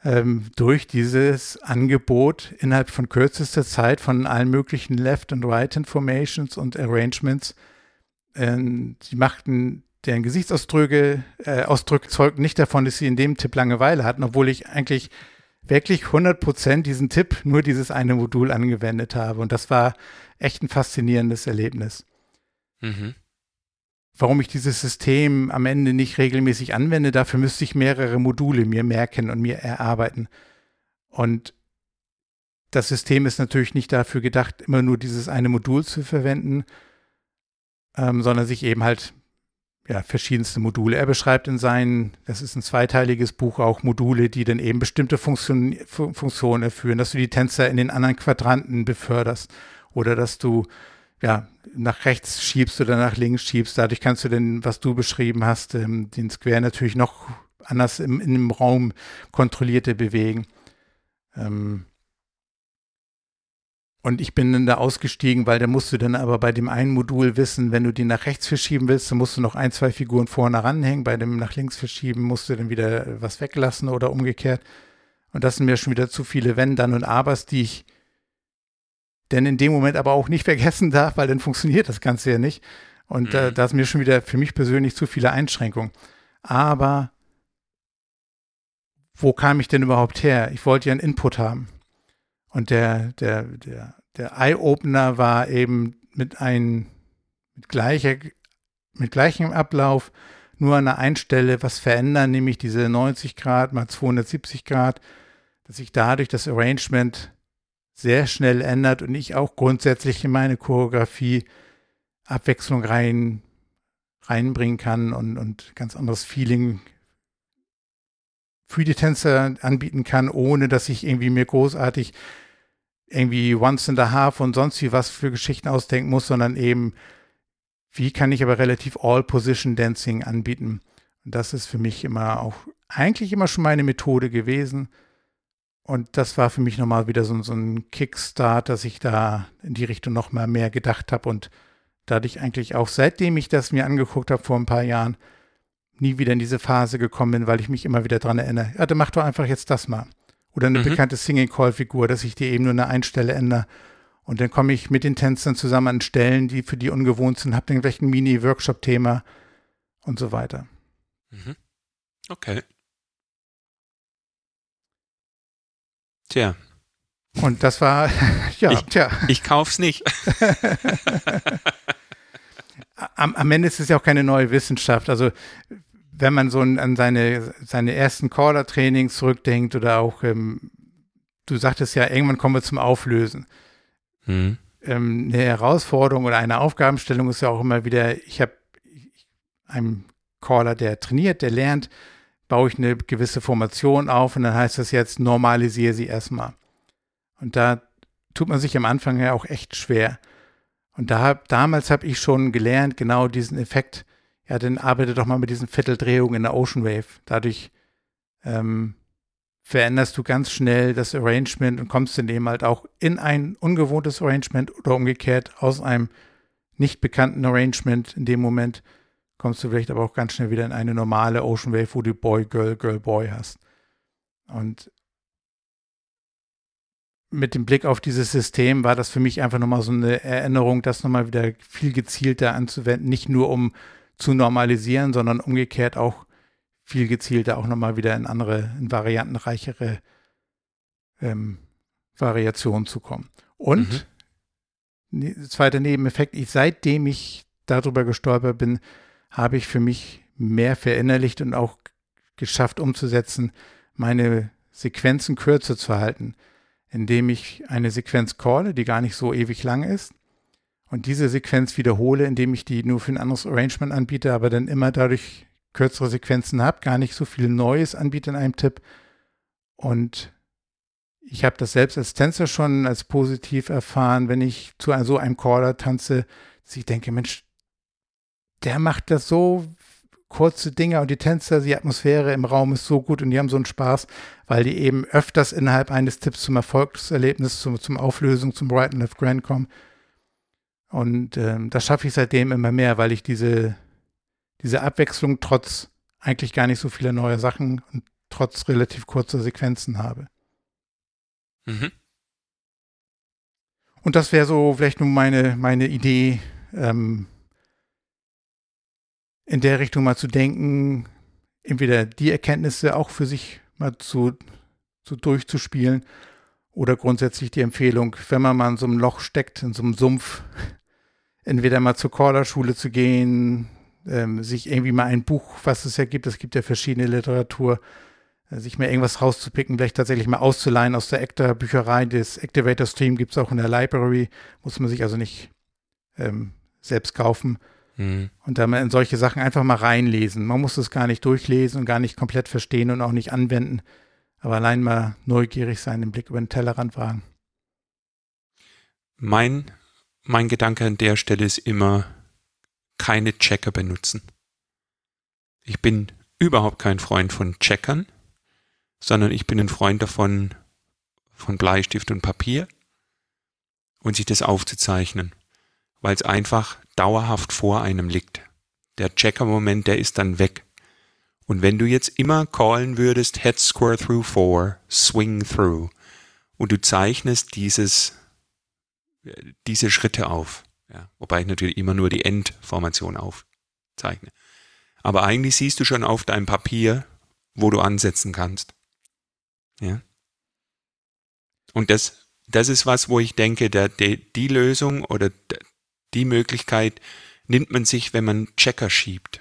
ähm, durch dieses Angebot innerhalb von kürzester Zeit von allen möglichen Left- and Right-Informations und Arrangements. Ähm, sie machten deren Gesichtsausdrücke äh, Ausdrücke zeugten nicht davon, dass sie in dem Tipp Langeweile hatten, obwohl ich eigentlich wirklich 100% diesen Tipp nur dieses eine Modul angewendet habe. Und das war echt ein faszinierendes Erlebnis. Mhm warum ich dieses System am Ende nicht regelmäßig anwende. Dafür müsste ich mehrere Module mir merken und mir erarbeiten. Und das System ist natürlich nicht dafür gedacht, immer nur dieses eine Modul zu verwenden, ähm, sondern sich eben halt ja, verschiedenste Module. Er beschreibt in seinen, das ist ein zweiteiliges Buch, auch Module, die dann eben bestimmte Funktion, Funktionen erfüllen, dass du die Tänzer in den anderen Quadranten beförderst oder dass du ja, nach rechts schiebst oder nach links schiebst. Dadurch kannst du denn, was du beschrieben hast, ähm, den Square natürlich noch anders im, in dem Raum kontrollierter bewegen. Ähm und ich bin dann da ausgestiegen, weil da musst du dann aber bei dem einen Modul wissen, wenn du die nach rechts verschieben willst, dann musst du noch ein, zwei Figuren vorne ranhängen. Bei dem nach links verschieben musst du dann wieder was weglassen oder umgekehrt. Und das sind mir schon wieder zu viele Wenn, dann und Abers, die ich denn in dem Moment aber auch nicht vergessen darf, weil dann funktioniert das Ganze ja nicht. Und äh, mhm. da ist mir schon wieder für mich persönlich zu viele Einschränkungen. Aber wo kam ich denn überhaupt her? Ich wollte ja einen Input haben. Und der, der, der, der Eye-Opener war eben mit einem, mit gleicher, mit gleichem Ablauf nur an der einen Stelle was verändern, nämlich diese 90 Grad mal 270 Grad, dass ich dadurch das Arrangement sehr schnell ändert und ich auch grundsätzlich in meine Choreografie Abwechslung rein, reinbringen kann und, und ganz anderes Feeling für die Tänzer anbieten kann, ohne dass ich irgendwie mir großartig irgendwie Once and a Half und sonst wie was für Geschichten ausdenken muss, sondern eben, wie kann ich aber relativ All-Position-Dancing anbieten. Und das ist für mich immer auch eigentlich immer schon meine Methode gewesen. Und das war für mich nochmal wieder so, so ein Kickstart, dass ich da in die Richtung nochmal mehr gedacht habe und dadurch eigentlich auch, seitdem ich das mir angeguckt habe vor ein paar Jahren, nie wieder in diese Phase gekommen bin, weil ich mich immer wieder dran erinnere. Ja, dann mach doch einfach jetzt das mal. Oder eine mhm. bekannte Singing-Call-Figur, dass ich die eben nur eine Einstelle ändere. Und dann komme ich mit den Tänzern zusammen an Stellen, die für die ungewohnt sind, habe dann gleich ein Mini-Workshop-Thema und so weiter. Mhm. Okay. Tja. Und das war, [laughs] ja, ich, tja. Ich kauf's nicht. [laughs] am, am, Ende ist es ja auch keine neue Wissenschaft. Also, wenn man so an seine, seine ersten Caller-Trainings zurückdenkt oder auch, ähm, du sagtest ja, irgendwann kommen wir zum Auflösen. Hm. Ähm, eine Herausforderung oder eine Aufgabenstellung ist ja auch immer wieder, ich habe einen Caller, der trainiert, der lernt, baue ich eine gewisse Formation auf und dann heißt das jetzt, normalisiere sie erstmal. Und da tut man sich am Anfang ja auch echt schwer. Und da, damals habe ich schon gelernt, genau diesen Effekt, ja, dann arbeite doch mal mit diesen Vierteldrehungen in der Ocean Wave. Dadurch ähm, veränderst du ganz schnell das Arrangement und kommst dann eben halt auch in ein ungewohntes Arrangement oder umgekehrt aus einem nicht bekannten Arrangement in dem Moment kommst du vielleicht aber auch ganz schnell wieder in eine normale Ocean Wave, wo du Boy, Girl, Girl, Boy hast. Und mit dem Blick auf dieses System war das für mich einfach nochmal so eine Erinnerung, das nochmal wieder viel gezielter anzuwenden, nicht nur um zu normalisieren, sondern umgekehrt auch viel gezielter auch nochmal wieder in andere, in variantenreichere ähm, Variationen zu kommen. Und mhm. ne, zweiter Nebeneffekt, ich, seitdem ich darüber gestolpert bin, habe ich für mich mehr verinnerlicht und auch geschafft umzusetzen, meine Sequenzen kürzer zu halten, indem ich eine Sequenz calle, die gar nicht so ewig lang ist, und diese Sequenz wiederhole, indem ich die nur für ein anderes Arrangement anbiete, aber dann immer dadurch kürzere Sequenzen habe, gar nicht so viel Neues anbiete in einem Tipp. Und ich habe das selbst als Tänzer schon als positiv erfahren, wenn ich zu so einem Caller tanze, dass ich denke, Mensch, der macht das so kurze Dinge und die Tänzer, die Atmosphäre im Raum ist so gut und die haben so einen Spaß, weil die eben öfters innerhalb eines Tipps zum Erfolgserlebnis, zum, zum Auflösung, zum Right and Left Grand kommen. Und ähm, das schaffe ich seitdem immer mehr, weil ich diese, diese Abwechslung trotz eigentlich gar nicht so vieler neue Sachen und trotz relativ kurzer Sequenzen habe. Mhm. Und das wäre so vielleicht nun meine, meine Idee, ähm, in der Richtung mal zu denken, entweder die Erkenntnisse auch für sich mal zu, zu durchzuspielen oder grundsätzlich die Empfehlung, wenn man mal in so einem Loch steckt, in so einem Sumpf, [laughs] entweder mal zur Corderschule zu gehen, ähm, sich irgendwie mal ein Buch, was es ja gibt, es gibt ja verschiedene Literatur, äh, sich mal irgendwas rauszupicken, vielleicht tatsächlich mal auszuleihen aus der Actor-Bücherei. Das Activator Stream gibt es auch in der Library, muss man sich also nicht ähm, selbst kaufen. Mhm. Und da mal in solche Sachen einfach mal reinlesen. Man muss es gar nicht durchlesen und gar nicht komplett verstehen und auch nicht anwenden, aber allein mal neugierig sein, den Blick über den Tellerrand wagen. Mein, mein Gedanke an der Stelle ist immer, keine Checker benutzen. Ich bin überhaupt kein Freund von Checkern, sondern ich bin ein Freund davon, von Bleistift und Papier und sich das aufzuzeichnen, weil es einfach dauerhaft vor einem liegt. Der Checker-Moment, der ist dann weg. Und wenn du jetzt immer callen würdest, Head Square Through Four, Swing Through, und du zeichnest dieses, diese Schritte auf, ja, wobei ich natürlich immer nur die Endformation aufzeichne. Aber eigentlich siehst du schon auf deinem Papier, wo du ansetzen kannst. Ja. Und das, das ist was, wo ich denke, der, der, die Lösung oder die Möglichkeit nimmt man sich, wenn man Checker schiebt.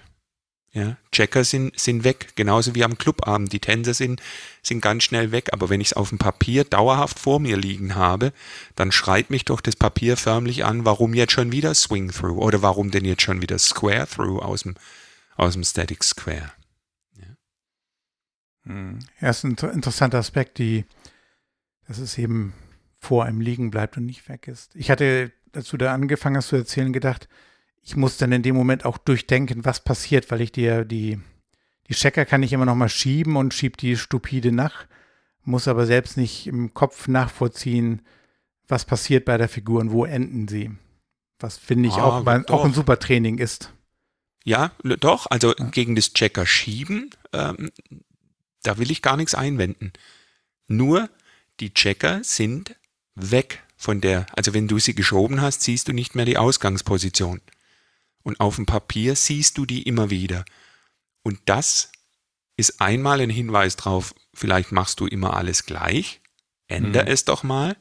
Ja, Checker sind, sind weg, genauso wie am Clubabend. Die Tänzer sind, sind ganz schnell weg, aber wenn ich es auf dem Papier dauerhaft vor mir liegen habe, dann schreit mich doch das Papier förmlich an, warum jetzt schon wieder Swing Through oder warum denn jetzt schon wieder Square Through aus dem, aus dem Static Square. Ja, hm. ja ist ein interessanter Aspekt, die, dass es eben vor einem liegen bleibt und nicht weg ist. Ich hatte als du da angefangen hast zu erzählen, gedacht, ich muss dann in dem Moment auch durchdenken, was passiert, weil ich dir die, die Checker kann ich immer noch mal schieben und schieb die stupide nach, muss aber selbst nicht im Kopf nachvollziehen, was passiert bei der Figur und wo enden sie. Was finde ich ah, auch, bei, auch ein super Training ist. Ja, doch, also ja. gegen das Checker schieben, ähm, da will ich gar nichts einwenden. Nur die Checker sind weg von der, also wenn du sie geschoben hast, siehst du nicht mehr die Ausgangsposition. Und auf dem Papier siehst du die immer wieder. Und das ist einmal ein Hinweis drauf, vielleicht machst du immer alles gleich, änder mhm. es doch mal.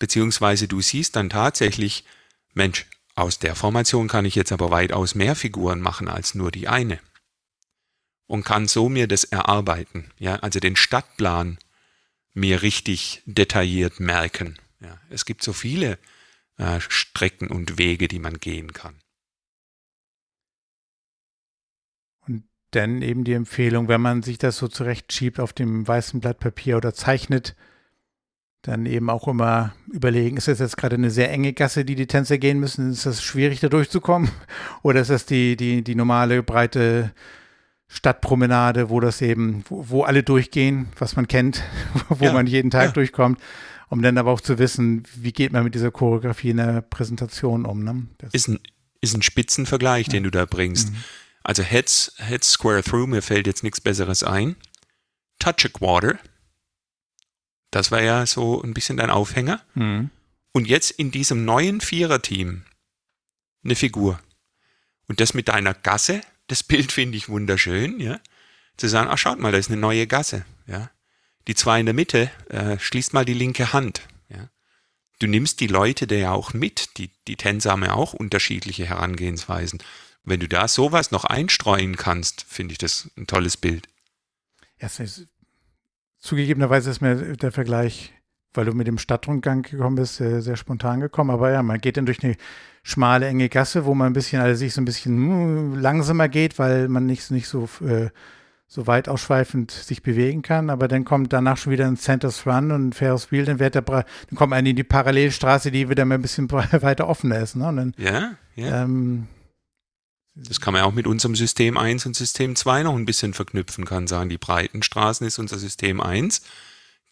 Beziehungsweise du siehst dann tatsächlich, Mensch, aus der Formation kann ich jetzt aber weitaus mehr Figuren machen als nur die eine. Und kann so mir das erarbeiten, ja, also den Stadtplan mir richtig detailliert merken. Ja, es gibt so viele äh, Strecken und Wege, die man gehen kann. Und dann eben die Empfehlung, wenn man sich das so zurechtschiebt auf dem weißen Blatt Papier oder zeichnet, dann eben auch immer überlegen, ist das jetzt gerade eine sehr enge Gasse, die die Tänzer gehen müssen? Ist das schwierig, da durchzukommen? [laughs] Oder ist das die, die, die normale, breite Stadtpromenade, wo das eben, wo, wo alle durchgehen, was man kennt, [laughs] wo ja, man jeden Tag ja. durchkommt? Um dann aber auch zu wissen, wie geht man mit dieser Choreografie in der Präsentation um. Ne? ist, ein, ist ein Spitzenvergleich, ja. den du da bringst. Mhm. Also Heads, Heads Square Through, mir fällt jetzt nichts Besseres ein. Touch a Quarter, das war ja so ein bisschen dein Aufhänger. Mhm. Und jetzt in diesem neuen Viererteam eine Figur. Und das mit deiner Gasse, das Bild finde ich wunderschön, ja. Zu sagen, ach schaut mal, da ist eine neue Gasse, ja die zwei in der Mitte, äh, schließt mal die linke Hand. Ja. Du nimmst die Leute da ja auch mit, die, die Tänzer haben ja auch unterschiedliche Herangehensweisen. Wenn du da sowas noch einstreuen kannst, finde ich das ein tolles Bild. Ja, ist, zugegebenerweise ist mir der Vergleich, weil du mit dem Stadtrundgang gekommen bist, sehr, sehr spontan gekommen. Aber ja, man geht dann durch eine schmale, enge Gasse, wo man ein bisschen, also sich so ein bisschen hm, langsamer geht, weil man nicht, nicht so äh, so weit ausschweifend sich bewegen kann, aber dann kommt danach schon wieder ein Centers Run und ein Ferris Wheel, dann, wird der, dann kommt man in die Parallelstraße, die wieder mal ein bisschen [laughs] weiter offen ist. Ne? Dann, ja, ja. Ähm, das kann man auch mit unserem System 1 und System 2 noch ein bisschen verknüpfen, kann sagen, die breiten Straßen ist unser System 1,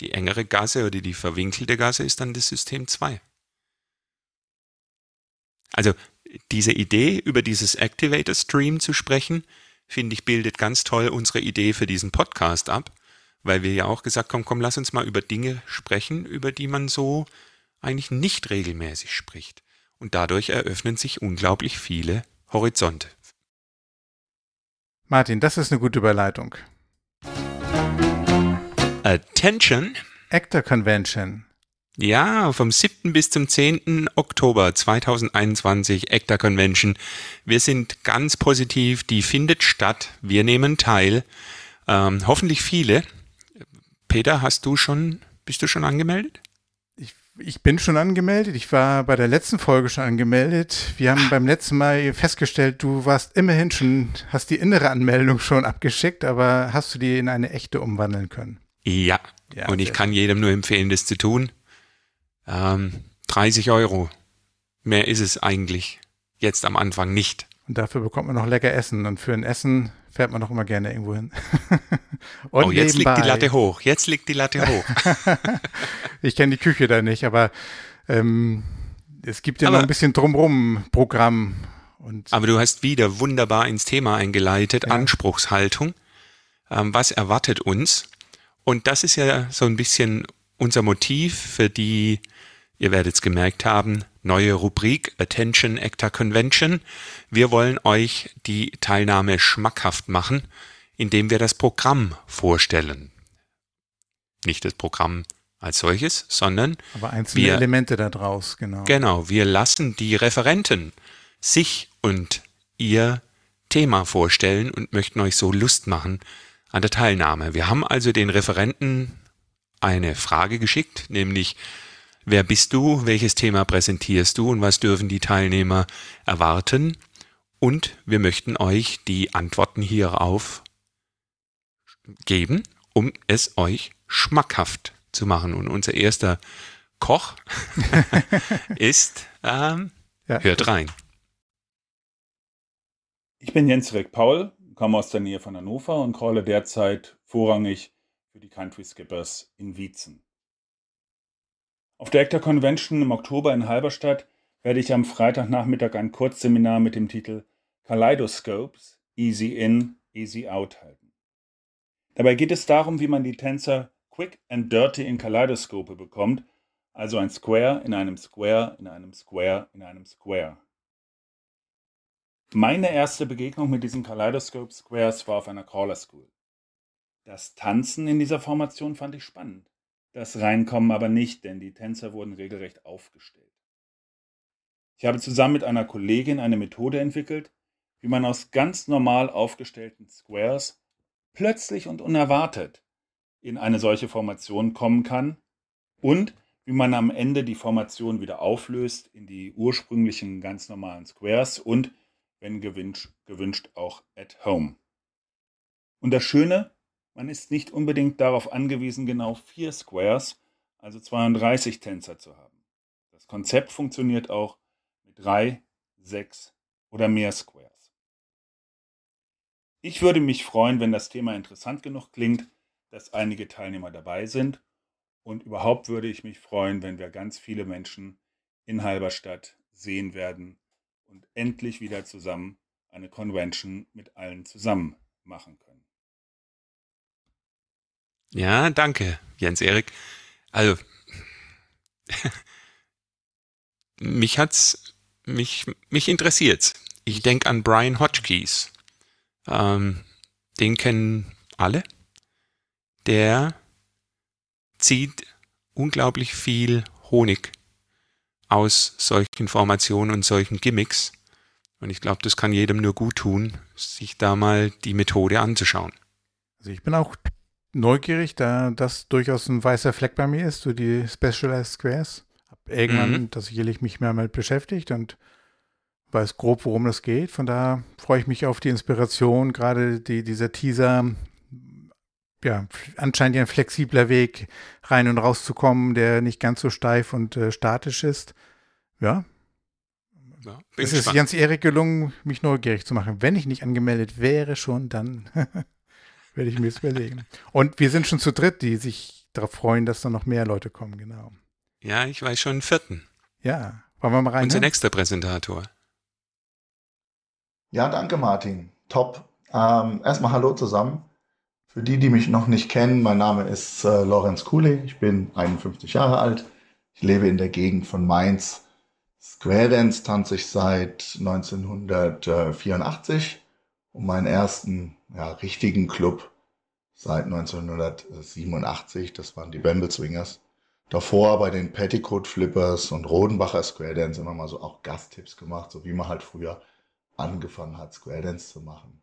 die engere Gasse oder die verwinkelte Gasse ist dann das System 2. Also diese Idee, über dieses Activator Stream zu sprechen, finde ich, bildet ganz toll unsere Idee für diesen Podcast ab, weil wir ja auch gesagt haben, komm, lass uns mal über Dinge sprechen, über die man so eigentlich nicht regelmäßig spricht. Und dadurch eröffnen sich unglaublich viele Horizonte. Martin, das ist eine gute Überleitung. Attention. Actor Convention. Ja, vom 7. bis zum 10. Oktober 2021 ECTA Convention. Wir sind ganz positiv, die findet statt. Wir nehmen teil. Ähm, hoffentlich viele. Peter, hast du schon, bist du schon angemeldet? Ich, ich bin schon angemeldet. Ich war bei der letzten Folge schon angemeldet. Wir haben beim letzten Mal festgestellt, du warst immerhin schon, hast die innere Anmeldung schon abgeschickt, aber hast du die in eine echte umwandeln können? Ja. ja und ich kann jedem nur empfehlen, das zu tun. Ähm, 30 Euro. Mehr ist es eigentlich jetzt am Anfang nicht. Und dafür bekommt man noch lecker Essen. Und für ein Essen fährt man doch immer gerne irgendwo hin. [laughs] oh, jetzt nebenbei. liegt die Latte hoch. Jetzt liegt die Latte hoch. [laughs] ich kenne die Küche da nicht, aber ähm, es gibt ja aber, noch ein bisschen drumrum Programm. Und aber du hast wieder wunderbar ins Thema eingeleitet, ja. Anspruchshaltung. Ähm, was erwartet uns? Und das ist ja so ein bisschen unser Motiv für die Ihr werdet es gemerkt haben, neue Rubrik Attention Actor Convention. Wir wollen euch die Teilnahme schmackhaft machen, indem wir das Programm vorstellen. Nicht das Programm als solches, sondern aber einzelne wir, Elemente daraus, genau. Genau, wir lassen die Referenten sich und ihr Thema vorstellen und möchten euch so Lust machen an der Teilnahme. Wir haben also den Referenten eine Frage geschickt, nämlich Wer bist du? Welches Thema präsentierst du? Und was dürfen die Teilnehmer erwarten? Und wir möchten euch die Antworten hierauf geben, um es euch schmackhaft zu machen. Und unser erster Koch [laughs] ist, ähm, ja. hört rein. Ich bin Jens Rick Paul, komme aus der Nähe von Hannover und crawle derzeit vorrangig für die Country Skippers in Wietzen. Auf der ECTA Convention im Oktober in Halberstadt werde ich am Freitagnachmittag ein Kurzseminar mit dem Titel Kaleidoscopes Easy In, Easy Out halten. Dabei geht es darum, wie man die Tänzer quick and dirty in Kaleidoskope bekommt, also ein Square in einem Square in einem Square in einem Square. Meine erste Begegnung mit diesen Kaleidoscope Squares war auf einer Crawler School. Das Tanzen in dieser Formation fand ich spannend. Das Reinkommen aber nicht, denn die Tänzer wurden regelrecht aufgestellt. Ich habe zusammen mit einer Kollegin eine Methode entwickelt, wie man aus ganz normal aufgestellten Squares plötzlich und unerwartet in eine solche Formation kommen kann und wie man am Ende die Formation wieder auflöst in die ursprünglichen ganz normalen Squares und, wenn gewünscht, gewünscht auch at home. Und das Schöne, man ist nicht unbedingt darauf angewiesen, genau vier Squares, also 32 Tänzer zu haben. Das Konzept funktioniert auch mit drei, sechs oder mehr Squares. Ich würde mich freuen, wenn das Thema interessant genug klingt, dass einige Teilnehmer dabei sind. Und überhaupt würde ich mich freuen, wenn wir ganz viele Menschen in Halberstadt sehen werden und endlich wieder zusammen eine Convention mit allen zusammen machen können. Ja, danke, Jens Erik. Also, [laughs] mich hat's, mich, mich interessiert's. Ich denke an Brian Hotchkiss. Ähm, den kennen alle. Der zieht unglaublich viel Honig aus solchen Formationen und solchen Gimmicks. Und ich glaube, das kann jedem nur gut tun, sich da mal die Methode anzuschauen. Also ich bin auch neugierig, da das durchaus ein weißer Fleck bei mir ist, so die Specialized Squares. Hab irgendwann mhm. das sicherlich mich mehr damit beschäftigt und weiß grob, worum das geht. Von daher freue ich mich auf die Inspiration, gerade die, dieser Teaser ja, anscheinend ein flexibler Weg, rein und rauszukommen, der nicht ganz so steif und äh, statisch ist. Ja. ja es ist ganz Erik gelungen, mich neugierig zu machen. Wenn ich nicht angemeldet wäre schon, dann [laughs] werde ich mir das überlegen. Und wir sind schon zu dritt, die sich darauf freuen, dass da noch mehr Leute kommen, genau. Ja, ich weiß schon einen vierten. Ja, wollen wir mal rein? Unser nächster Präsentator. Ja, danke Martin. Top. Ähm, erstmal Hallo zusammen. Für die, die mich noch nicht kennen, mein Name ist äh, Lorenz Kuhle. Ich bin 51 Jahre alt. Ich lebe in der Gegend von Mainz. Square Dance tanze ich seit 1984 und meinen ersten ja, richtigen Club seit 1987. Das waren die Bamble Swingers. Davor bei den Petticoat Flippers und Rodenbacher Square Dance immer mal so auch Gasttipps gemacht, so wie man halt früher angefangen hat, Square Dance zu machen.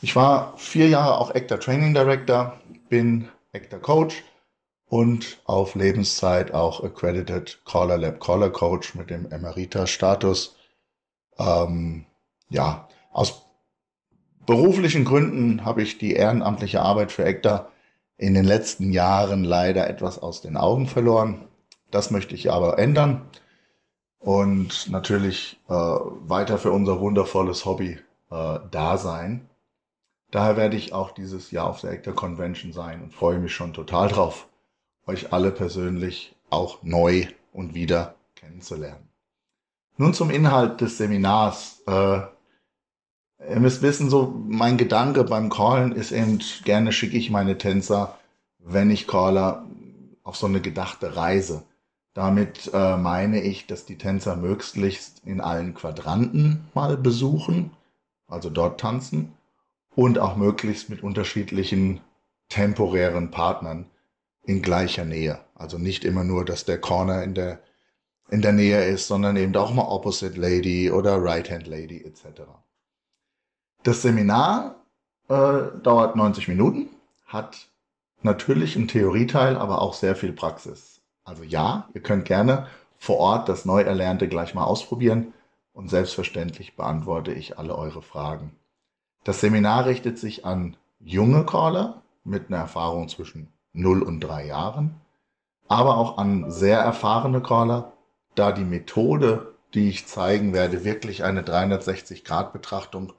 Ich war vier Jahre auch Actor Training Director, bin Actor Coach und auf Lebenszeit auch Accredited Caller Lab Caller Coach mit dem Emerita-Status. Ähm, ja, aus beruflichen Gründen habe ich die ehrenamtliche Arbeit für Actor in den letzten Jahren leider etwas aus den Augen verloren. Das möchte ich aber ändern und natürlich äh, weiter für unser wundervolles Hobby äh, da sein. Daher werde ich auch dieses Jahr auf der Actor Convention sein und freue mich schon total drauf, euch alle persönlich auch neu und wieder kennenzulernen. Nun zum Inhalt des Seminars. Äh, ihr müsst wissen, so mein Gedanke beim Callen ist eben, gerne schicke ich meine Tänzer, wenn ich caller, auf so eine gedachte Reise. Damit äh, meine ich, dass die Tänzer möglichst in allen Quadranten mal besuchen, also dort tanzen und auch möglichst mit unterschiedlichen temporären Partnern in gleicher Nähe. Also nicht immer nur, dass der Corner in der, in der Nähe ist, sondern eben auch mal Opposite Lady oder Right Hand Lady etc. Das Seminar äh, dauert 90 Minuten, hat natürlich einen Theorieteil, aber auch sehr viel Praxis. Also ja, ihr könnt gerne vor Ort das Neuerlernte gleich mal ausprobieren und selbstverständlich beantworte ich alle eure Fragen. Das Seminar richtet sich an junge Caller mit einer Erfahrung zwischen 0 und 3 Jahren, aber auch an sehr erfahrene Caller, da die Methode, die ich zeigen werde, wirklich eine 360-Grad-Betrachtung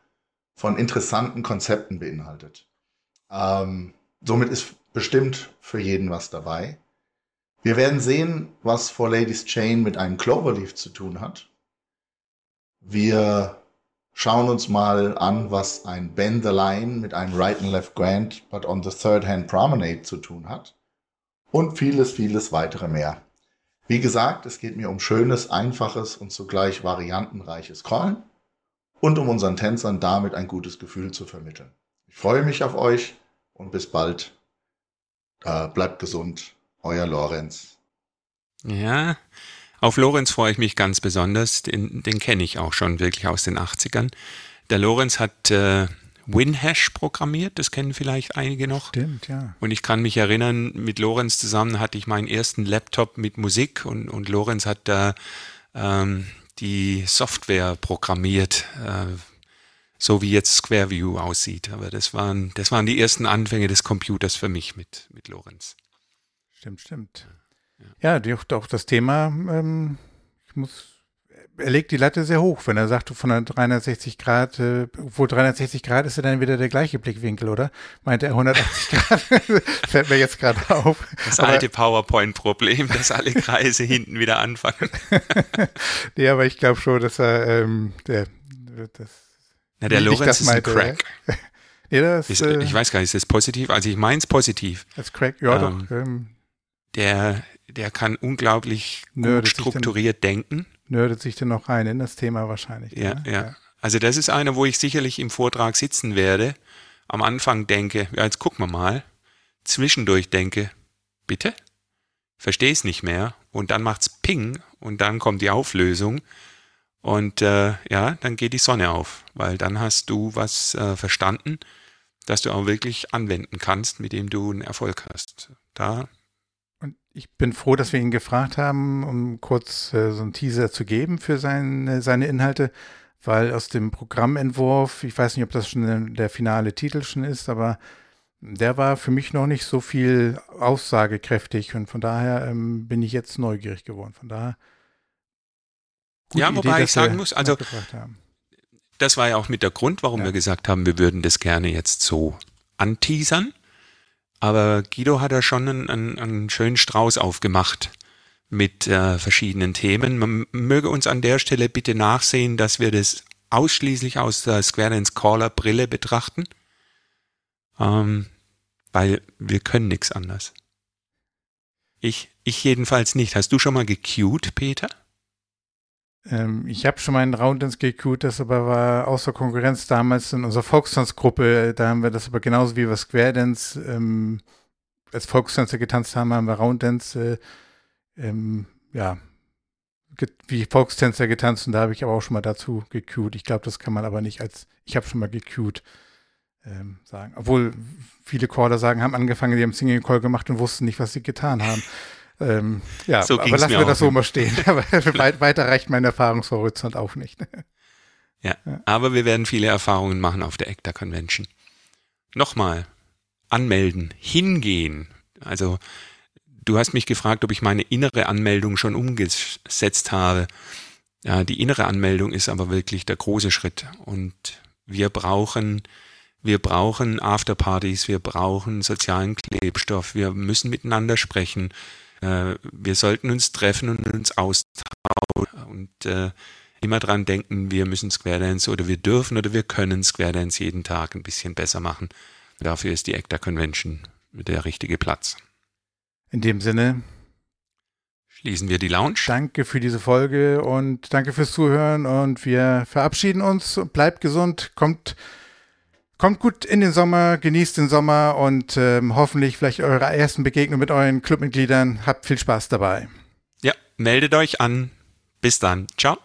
von interessanten Konzepten beinhaltet. Ähm, somit ist bestimmt für jeden was dabei. Wir werden sehen, was For Ladies Chain mit einem Cloverleaf zu tun hat. Wir schauen uns mal an, was ein Bend the Line mit einem Right and Left Grand, but on the Third Hand Promenade zu tun hat. Und vieles, vieles weitere mehr. Wie gesagt, es geht mir um schönes, einfaches und zugleich variantenreiches Callen und um unseren Tänzern damit ein gutes Gefühl zu vermitteln. Ich freue mich auf euch und bis bald. Äh, bleibt gesund, euer Lorenz. Ja, auf Lorenz freue ich mich ganz besonders. Den, den kenne ich auch schon wirklich aus den 80ern. Der Lorenz hat äh, WinHash programmiert, das kennen vielleicht einige noch. Stimmt, ja. Und ich kann mich erinnern, mit Lorenz zusammen hatte ich meinen ersten Laptop mit Musik und, und Lorenz hat da ähm, die Software programmiert, äh, so wie jetzt SquareView aussieht. Aber das waren, das waren die ersten Anfänge des Computers für mich mit, mit Lorenz. Stimmt, stimmt. Ja, die, auch das Thema, ähm, ich muss, er legt die Latte sehr hoch, wenn er sagt, von der 360 Grad, äh, obwohl 360 Grad ist ja dann wieder der gleiche Blickwinkel, oder? Meint er 180 Grad? [laughs] Fällt mir jetzt gerade auf. Das aber, alte PowerPoint-Problem, dass alle Kreise hinten wieder anfangen. [laughs] nee, aber ich glaube schon, dass er, ähm, der, das, Na, der Lorenz ist ein Crack. [laughs] nee, das, ist, äh, ich weiß gar nicht, ist das positiv? Also ich meine es positiv. Als Crack, ja ähm, doch. Ähm, der, der kann unglaublich gut strukturiert denken. Nördet sich dann noch rein in das Thema wahrscheinlich. Ja, ne? ja, ja. Also das ist einer, wo ich sicherlich im Vortrag sitzen werde. Am Anfang denke, ja, jetzt gucken wir mal. Zwischendurch denke, bitte? Verstehe es nicht mehr. Und dann macht's Ping und dann kommt die Auflösung. Und äh, ja, dann geht die Sonne auf, weil dann hast du was äh, verstanden, das du auch wirklich anwenden kannst, mit dem du einen Erfolg hast. Da ich bin froh, dass wir ihn gefragt haben, um kurz äh, so einen Teaser zu geben für seine, seine Inhalte, weil aus dem Programmentwurf, ich weiß nicht, ob das schon der finale Titel schon ist, aber der war für mich noch nicht so viel aussagekräftig und von daher ähm, bin ich jetzt neugierig geworden. Von daher. Ja, wobei Idee, ich sagen muss, also das war ja auch mit der Grund, warum ja. wir gesagt haben, wir würden das gerne jetzt so anteasern. Aber Guido hat da schon einen, einen, einen schönen Strauß aufgemacht mit äh, verschiedenen Themen. Man möge uns an der Stelle bitte nachsehen, dass wir das ausschließlich aus der Square Dance Caller Brille betrachten. Ähm, weil wir können nichts anders. Ich, ich jedenfalls nicht. Hast du schon mal gecued, Peter? Ähm, ich habe schon mal einen Roundens gecued, das aber war außer Konkurrenz damals in unserer Volkstanzgruppe. Da haben wir das aber genauso wie wir Square Dance ähm, als Volkstänzer getanzt haben, haben wir Roundens, äh, ähm, ja, wie Volkstänzer getanzt und da habe ich aber auch schon mal dazu gecued. Ich glaube, das kann man aber nicht als, ich habe schon mal gecued ähm, sagen. Obwohl viele Caller sagen, haben angefangen, die haben Single Call gemacht und wussten nicht, was sie getan haben. Ähm, ja, so aber lassen wir das so mal stehen. [laughs] [laughs] weiter reicht mein Erfahrungshorizont auch nicht. ja, ja, aber wir werden viele Erfahrungen machen auf der ECTA Convention. Nochmal, anmelden, hingehen. Also, du hast mich gefragt, ob ich meine innere Anmeldung schon umgesetzt habe. Ja, die innere Anmeldung ist aber wirklich der große Schritt. Und wir brauchen wir brauchen Afterpartys, wir brauchen sozialen Klebstoff, wir müssen miteinander sprechen. Äh, wir sollten uns treffen und uns austauschen und äh, immer dran denken, wir müssen Square Dance oder wir dürfen oder wir können Square Dance jeden Tag ein bisschen besser machen. Dafür ist die ACTA Convention der richtige Platz. In dem Sinne schließen wir die Lounge. Danke für diese Folge und danke fürs Zuhören und wir verabschieden uns. Bleibt gesund, kommt Kommt gut in den Sommer, genießt den Sommer und ähm, hoffentlich vielleicht eure ersten Begegnungen mit euren Clubmitgliedern. Habt viel Spaß dabei. Ja, meldet euch an. Bis dann. Ciao.